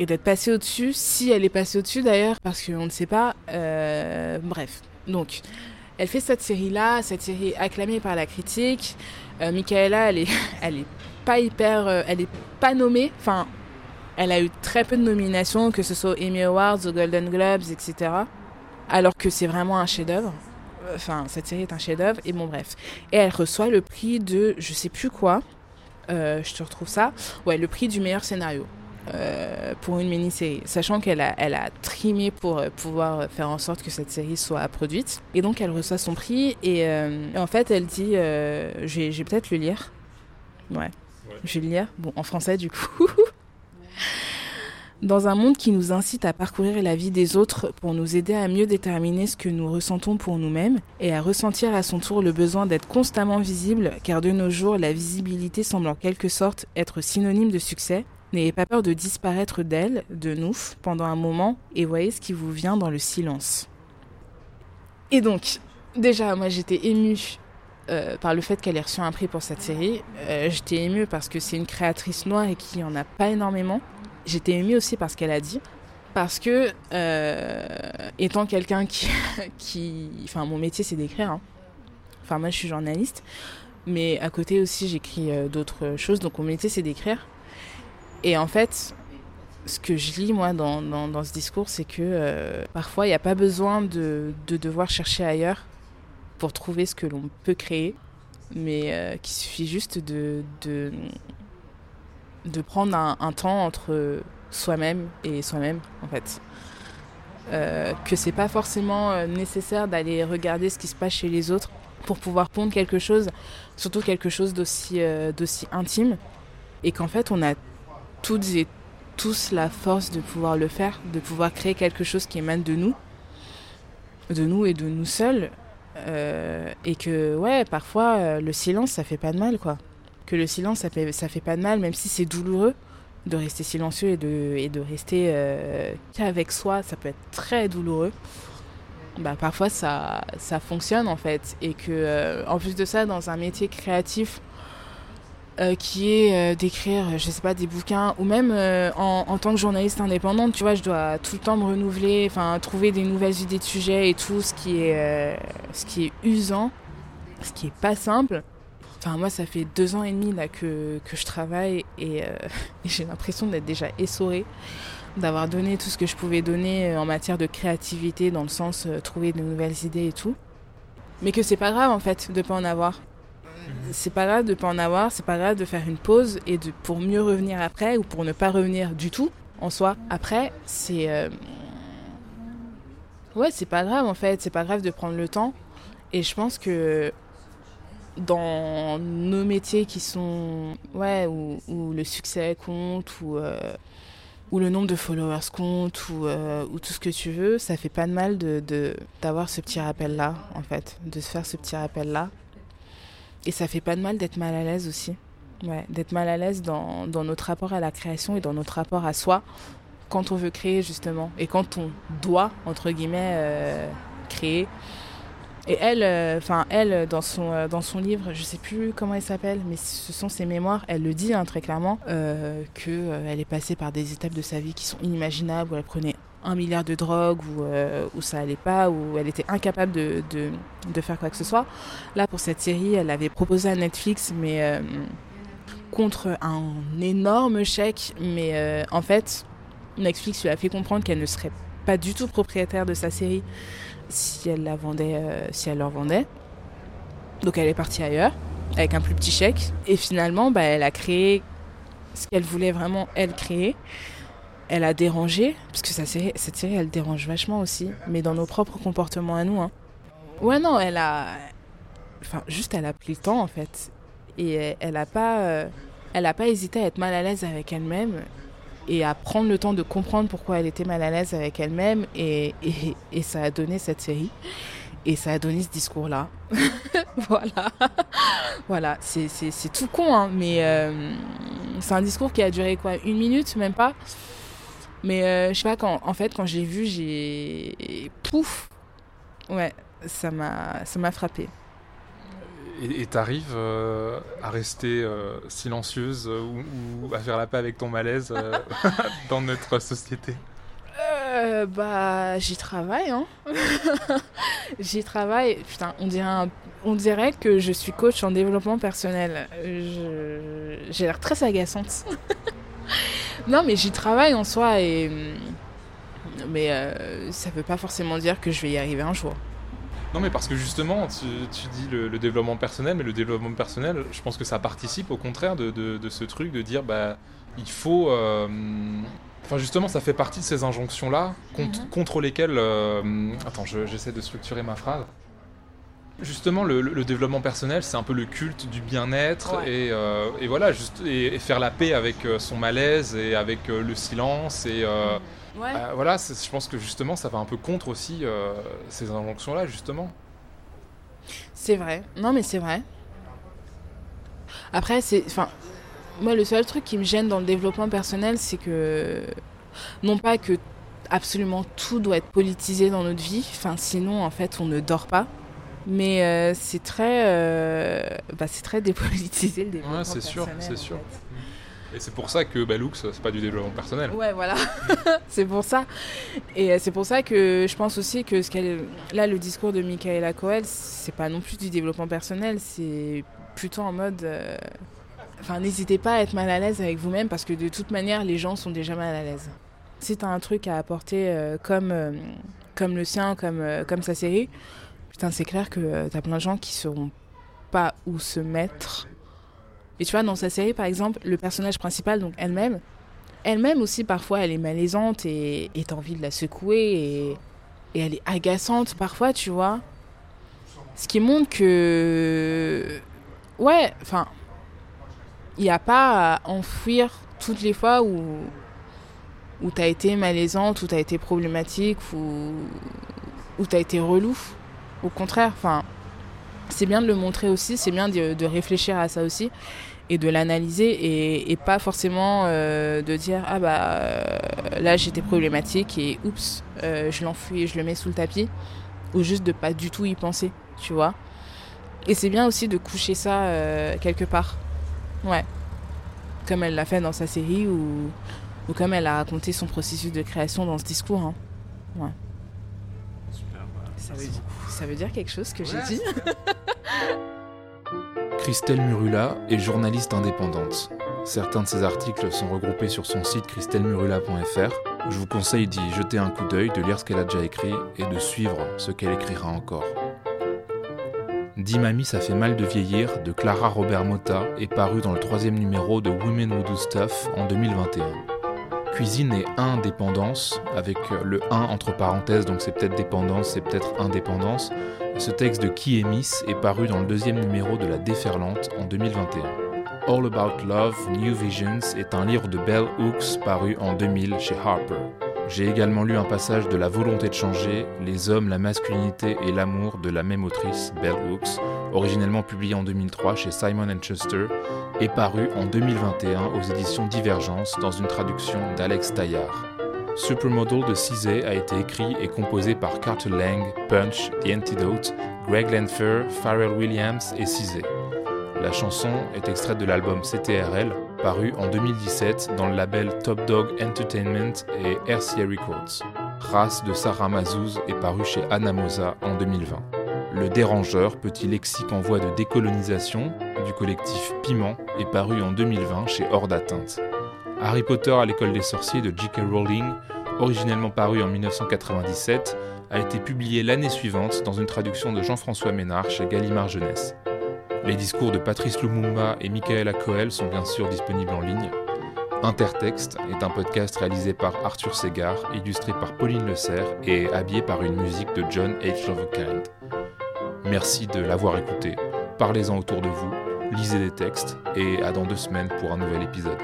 et d'être passée au-dessus. Si elle est passée au-dessus d'ailleurs parce qu'on ne sait pas. bref, donc elle fait cette série-là, cette série acclamée par la critique. Michaela, elle est, elle est pas hyper. Euh, elle est pas nommée. Enfin, elle a eu très peu de nominations, que ce soit Emmy Awards, aux Golden Globes, etc. Alors que c'est vraiment un chef-d'œuvre. Enfin, cette série est un chef-d'œuvre. Et bon, bref. Et elle reçoit le prix de. Je sais plus quoi. Euh, je te retrouve ça. Ouais, le prix du meilleur scénario. Euh, pour une mini-série, sachant qu'elle a, elle a trimé pour pouvoir faire en sorte que cette série soit produite. Et donc elle reçoit son prix et, et en fait elle dit, je vais peut-être le lire. Ouais. Lire. Bon, en français du coup. Dans un monde qui nous incite à parcourir la vie des autres pour nous aider à mieux déterminer ce que nous ressentons pour nous-mêmes et à ressentir à son tour le besoin d'être constamment visible, car de nos jours la visibilité semble en quelque sorte être synonyme de succès, n'ayez pas peur de disparaître d'elle, de nous, pendant un moment et voyez ce qui vous vient dans le silence. Et donc, déjà, moi j'étais émue euh, par le fait qu'elle ait reçu un prix pour cette série. Euh, j'étais émue parce que c'est une créatrice noire et qui en a pas énormément. J'étais émue aussi parce qu'elle a dit. Parce que, euh, étant quelqu'un qui, qui. Enfin, mon métier, c'est d'écrire. Hein. Enfin, moi, je suis journaliste. Mais à côté aussi, j'écris d'autres choses. Donc, mon métier, c'est d'écrire. Et en fait, ce que je lis, moi, dans, dans, ce discours, c'est que parfois, il n'y a pas besoin de, de devoir chercher ailleurs pour trouver ce que l'on peut créer, mais euh, qu'il suffit juste de, de, de prendre un, temps entre soi-même et soi-même, en fait. Euh, que c'est pas forcément euh, nécessaire d'aller regarder ce qui se passe chez les autres pour pouvoir pondre quelque chose, surtout quelque chose d'aussi euh, d'aussi intime, et qu'en fait on a toutes et tous la force de pouvoir le faire, de pouvoir créer quelque chose qui émane de nous, de nous et de nous seuls, euh, et que, ouais, parfois, euh, le silence, ça fait pas de mal, quoi. Que le silence, ça fait, ça fait pas de mal, même si c'est douloureux de rester silencieux et de, et de rester euh, qu'avec soi, ça peut être très douloureux. Bah, parfois, ça, ça fonctionne, en fait. Et que, en plus de ça, dans un métier créatif, euh, qui est euh, d'écrire, je sais pas, des bouquins, ou même euh, en, tant que journaliste indépendante, tu vois, je dois tout le temps me renouveler, enfin, trouver des nouvelles idées de sujets et tout, ce qui est, ce qui est usant, ce qui est pas simple. Enfin, moi, ça fait deux ans et demi là que, que je travaille et, et j'ai l'impression d'être déjà essorée, d'avoir donné tout ce que je pouvais donner en matière de créativité, dans le sens trouver de nouvelles idées et tout. Mais que c'est pas grave en fait de pas en avoir c'est pas grave de pas en avoir, c'est pas grave de faire une pause et de pour mieux revenir après ou pour ne pas revenir du tout en soi. Après, c'est euh, ouais, c'est pas grave en fait, c'est pas grave de prendre le temps. Et je pense que dans nos métiers qui sont ouais où, le succès compte ou euh, où le nombre de followers compte ou, euh, ou, tout ce que tu veux, ça fait pas de mal de d'avoir ce petit rappel là en fait, de se faire ce petit rappel là et ça fait pas de mal d'être mal à l'aise aussi. Ouais, d'être mal à l'aise dans, dans, notre rapport à la création et dans notre rapport à soi quand on veut créer justement et quand on doit entre guillemets euh, créer Et elle, enfin elle, dans son, dans son livre, je sais plus comment elle s'appelle, mais ce sont ses mémoires, elle le dit hein, très clairement, euh, qu'elle est passée par des étapes de sa vie qui sont inimaginables, où elle prenait un milliard de drogue, où, où ça allait pas, où elle était incapable de, de, faire quoi que ce soit. Là, pour cette série, elle avait proposé à Netflix, mais contre un énorme chèque, mais en fait, Netflix lui a fait comprendre qu'elle ne serait pas du tout propriétaire de sa série si elle la vendait, euh, si elle leur vendait. Donc elle est partie ailleurs avec un plus petit chèque et finalement bah, elle a créé ce qu'elle voulait vraiment elle créer. Elle a dérangé parce que série, cette série elle dérange vachement aussi, mais dans nos propres comportements à nous. Hein. Ouais non, elle a, enfin juste elle a pris le temps en fait et elle a pas, euh, pas hésité à être mal à l'aise avec elle-même et à prendre le temps de comprendre pourquoi elle était mal à l'aise avec elle-même et, et, et, ça a donné cette série et ça a donné ce discours-là. voilà, voilà, c'est tout con, hein, mais euh, c'est un discours qui a duré quoi, une minute, même pas? Mais euh, je sais pas quand, en fait, quand j'ai vu, j'ai pouf, ouais, ça m'a ça m'a frappé. Et t'arrives euh, à rester euh, silencieuse ou, ou, à faire la paix avec ton malaise dans notre société? Bah, j'y travaille. Hein. j'y travaille. Putain, on dirait, on dirait que je suis coach en développement personnel. J'ai l'air très agaçante. non, mais j'y travaille en soi et. Mais ça veut pas forcément dire que je vais y arriver un jour. Non, mais parce que justement, tu, tu dis le, le, développement personnel, mais le développement personnel, je pense que ça participe au contraire de, de, de ce truc de dire, bah, il faut. Euh, enfin, justement, ça fait partie de ces injonctions-là contre, mm -hmm. contre lesquelles. Euh, attends, j'essaie de structurer ma phrase. Justement, le, le développement personnel, c'est un peu le culte du bien-être ouais. et, euh, et, voilà, juste, et, et, faire la paix avec son malaise et avec le silence et. Ouais. Euh, voilà, je pense que justement, ça va un peu contre aussi euh, ces injonctions-là, justement. C'est vrai. Non, mais c'est vrai. Après, c'est. Enfin, moi, le seul truc qui me gêne dans le développement personnel, c'est que. Non pas que absolument tout doit être politisé dans notre vie, enfin, sinon, en fait, on ne dort pas. Mais euh, c'est très. Euh, bah, c'est très dépolitisé le développement ouais. Sûr, c'est sûr, c'est sûr. Et c'est pour ça que Balux, c'est pas du développement personnel. Ouais, voilà. c'est pour ça. Et c'est pour ça que je pense aussi que ce qu'elle, là, le discours de Michaela Coel, c'est pas non plus du développement personnel, c'est plutôt en mode. Euh... Enfin, n'hésitez pas à être mal à l'aise avec vous-même parce que de toute manière, les gens sont déjà mal à l'aise. Si t'as un truc à apporter euh, comme, euh, comme le sien, comme, euh, comme sa série, putain, c'est clair que t'as plein de gens qui sauront pas où se mettre et tu vois, dans sa série, par exemple, le personnage principal, donc elle-même, elle-même aussi, parfois, elle est malaisante et t'as envie de la secouer et, et elle est agaçante parfois, tu vois. Ce qui montre que. Ouais, enfin. Il n'y a pas à enfouir toutes les fois où, où t'as été malaisante, où t'as été problématique, où, où t'as été relou. Au contraire, enfin c'est bien de le montrer aussi, c'est bien de, réfléchir à ça aussi et de l'analyser et, pas forcément euh, de dire ah bah euh, là j'étais problématique et oups euh, je l'enfuis et je le mets sous le tapis ou juste de pas du tout y penser tu vois. Et c'est bien aussi de coucher ça quelque part. Ouais. Comme elle l'a fait dans sa série ou, ou comme elle a raconté son processus de création dans ce discours hein. ouais ça veut, ça veut, dire quelque chose que ouais, j'ai dit Christelle Murula est journaliste indépendante. Certains de ses articles sont regroupés sur son site christellemurula.fr. Je vous conseille d'y jeter un coup d'œil, de lire ce qu'elle a déjà écrit et de suivre ce qu'elle écrira encore. Dis Mamie, ça fait mal de vieillir de Clara Robert Motta est paru dans le troisième numéro de Women Who Do Stuff en 2021. Cuisine et indépendance, avec le 1 entre parenthèses, donc c'est peut-être dépendance, c'est peut-être indépendance. Ce texte de Miss est paru dans le deuxième numéro de La Déferlante en 2021. All About Love, New Visions est un livre de Bell Hooks paru en 2000 chez Harper. J'ai également lu un passage de La volonté de changer, Les hommes, la masculinité et l'amour de la même autrice, Bell Hooks, originellement publié en 2003 chez Simon Schuster et paru en 2021 aux éditions Divergence dans une traduction d'Alex Taillard. Supermodel de Cizé a été écrit et composé par Carter Lang, Punch, The Antidote, Greg Lanfer, Pharrell Williams et Cizé. La chanson est extraite de l'album CTRL, paru en 2017 dans le label Top Dog Entertainment et RCA Records. Race de Sarah Mazouz est paru chez Anamosa en 2020. Le Dérangeur, petit lexique en voie de décolonisation du collectif Piment, est paru en 2020 chez Hors d'atteinte. Harry Potter à l'école des sorciers de J.K. Rowling, originellement paru en 1997, a été publié l'année suivante dans une traduction de Jean-François Ménard chez Gallimard Jeunesse. Les discours de Patrice Lumumba et Michaela Coel sont bien sûr disponibles en ligne. Intertexte est un podcast réalisé par Arthur Segar, illustré par Pauline Le Serre et habillé par une musique de John H. Lovekind. Merci de l'avoir écouté. Parlez-en autour de vous, lisez des textes et à dans deux semaines pour un nouvel épisode.